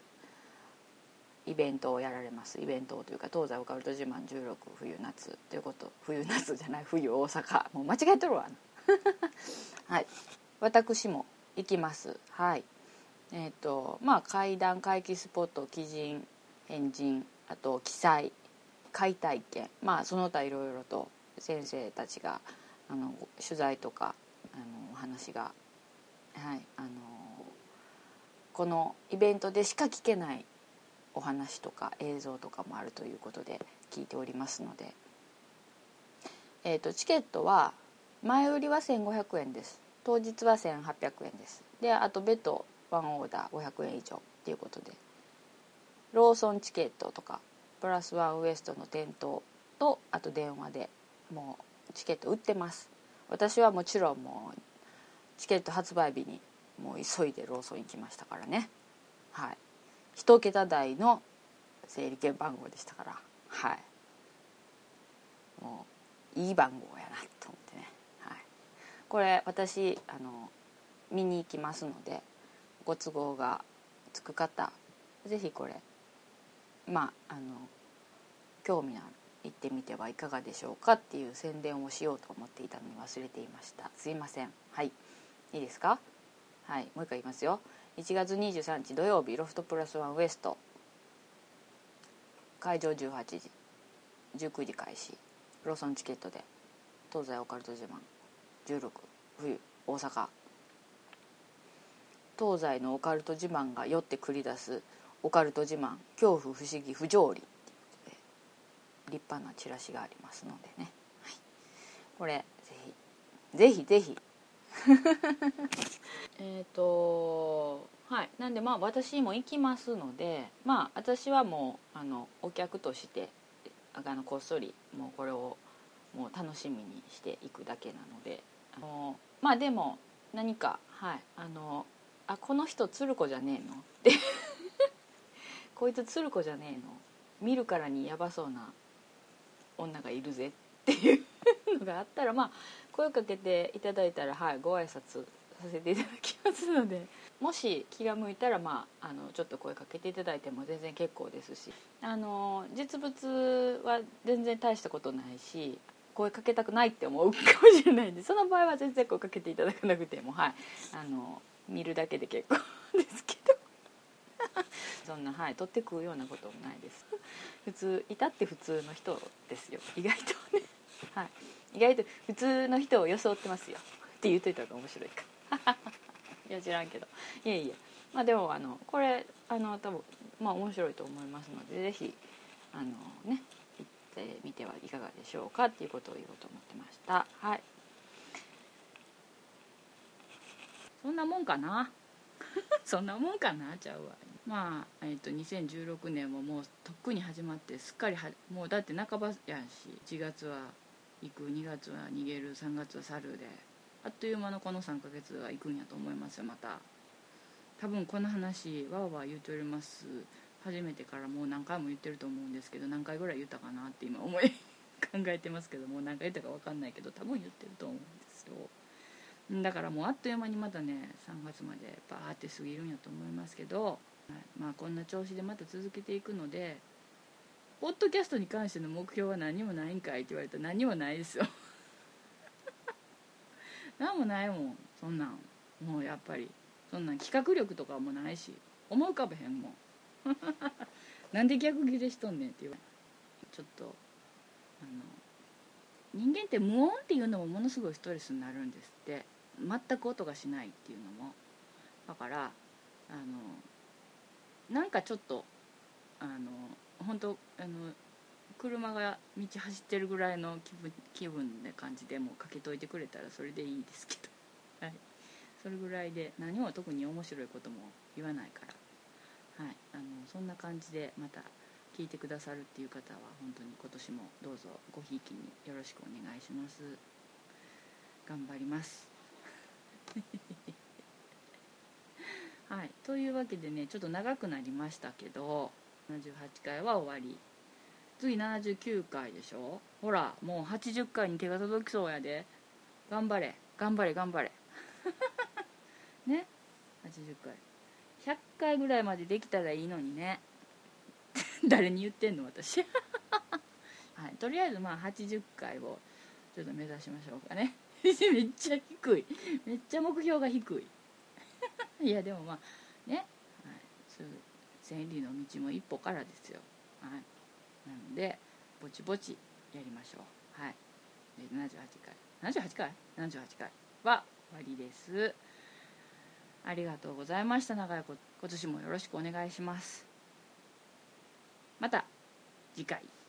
[SPEAKER 1] イベントをやられます。イベントというか東西オカルト自慢16冬夏ということ。冬夏じゃない冬大阪。もう間違えとるわ。[LAUGHS] はい。私も行きます。はい。えっ、ー、とまあ階段回帰スポット鬼人変人あと記載解体験。まあその他いろいろと先生たちがあの取材とかあのお話が、はい、あのこのイベントでしか聞けないお話とか映像とかもあるということで聞いておりますので、えーと、チケットは前売りは1500円です。当日は1800円です。であと別途ワンオーダー500円以上っていうことで。ローソンチケットとかプラスワンウエストの店頭とあと電話でもうチケット売ってます。私はもちろんもうチケット発売日にもう急いでローソン行きましたからね。はい。一桁台の整理券番号でしたから。はい。もういい番号やなと思ってね、はい、これ私あの見に行きますのでご都合がつく方是非これまああの興味のある行ってみてはいかがでしょうかっていう宣伝をしようと思っていたのに忘れていました。すいません。はい。いいですか？はい。もう一回言いますよ。1月23日土曜日ロフトプラスワンウエスト。会場18時19時開始ローソンチケットで。東西オカルト自慢。16冬大阪。東西のオカルト自慢が酔って繰り出すオカルト自慢。恐怖不思議不条理。っていうことで立派なチラシがありますのでね、はい、これぜひぜひぜひ。[LAUGHS] えっとはい。なんでまあ私も行きますのでまあ私はもうあのお客としてあのこっそりもうこれをもう楽しみにしていくだけなのであのまあでも何かはい。あのあこの人鶴子じゃねえの？って。[LAUGHS] こいつ鶴子じゃねえの？見るからにヤバそうな女がいるぜっていうのがあったらまあ声かけていただいたらはいご挨拶させていただきますのでもし気が向いたら、まあ、あのちょっと声かけていただいても全然結構ですしあの実物は全然大したことないし声かけたくないって思うかもしれないんでその場合は全然声かけていただかなくてもはいあの見るだけで結構ですけど。[LAUGHS] そんなはい取って食うようなこともないです。普通いたって普通の人ですよ。意外とね。はい。意外と普通の人を装ってますよ。って言うといた方が面白いか。[LAUGHS] いや知らんけど。いえいえ。まあでもあのこれあの多分まあ面白いと思いますので是非あのね行ってみてはいかがでしょうかっていうことを言おうと思ってました。はい。そんなもんかな？[LAUGHS] そんなもんかな？ちゃうわ。まあ、えーと、2016年ももうとっくに始まってすっかりはもうだって半ばやし1月は行く。2月は逃げる。3月は去るで。あっという間のこの3ヶ月は行くんやと思いますよまた。多分この話わーわー言うております。初めてからもう何回も言ってると思うんですけど何回ぐらい言ったかなって今思い [LAUGHS] 考えてますけどもう何回言ったか分かんないけど多分言ってると思うんですよ。だからもうあっという間にまたね3月までバーって過ぎるんやと思いますけど、はい、まあこんな調子でまた続けていくのでポッドキャストに関しての目標は何もないんかいって言われたら何もないですよ。[LAUGHS] 何もないもん。そんなん。もうやっぱり。そんなん企画力とかもないし。思う浮かべへんもん。[LAUGHS] なんで逆ギレしとんねんって言われちょっとあの人間って無音っていうのもものすごいストレスになるんですって。全く音がしないっていうのも。だからあのなんかちょっとあの本当あの車が道走ってるぐらいの気分気分で感じでもうかけといてくれたらそれでいいですけど、はい、それぐらいで何も特に面白いことも言わないから、はい、あのそんな感じでまた聞いてくださるっていう方は本当に今年もどうぞごひいきによろしくお願いします。頑張ります。[LAUGHS] はい。というわけでねちょっと長くなりましたけど。78回は終わり。次79回でしょ。ほらもう80回に手が届きそうやで。頑張れ。頑張れ頑張れ。[LAUGHS] ね？80回。100回ぐらいまでできたらいいのにね。[LAUGHS] 誰に言ってんの私。[LAUGHS] はい。とりあえずまあ80回をちょっと目指しましょうかね。めっちゃ低い。めっちゃ目標が低い。いやでもまあね、はい、そう千里の道も一歩からですよ。はい。なのでぼちぼちやりましょう。はい。78回。78回 ?78 回は終わりです。ありがとうございました。長い子今年もよろしくお願いします。また次回。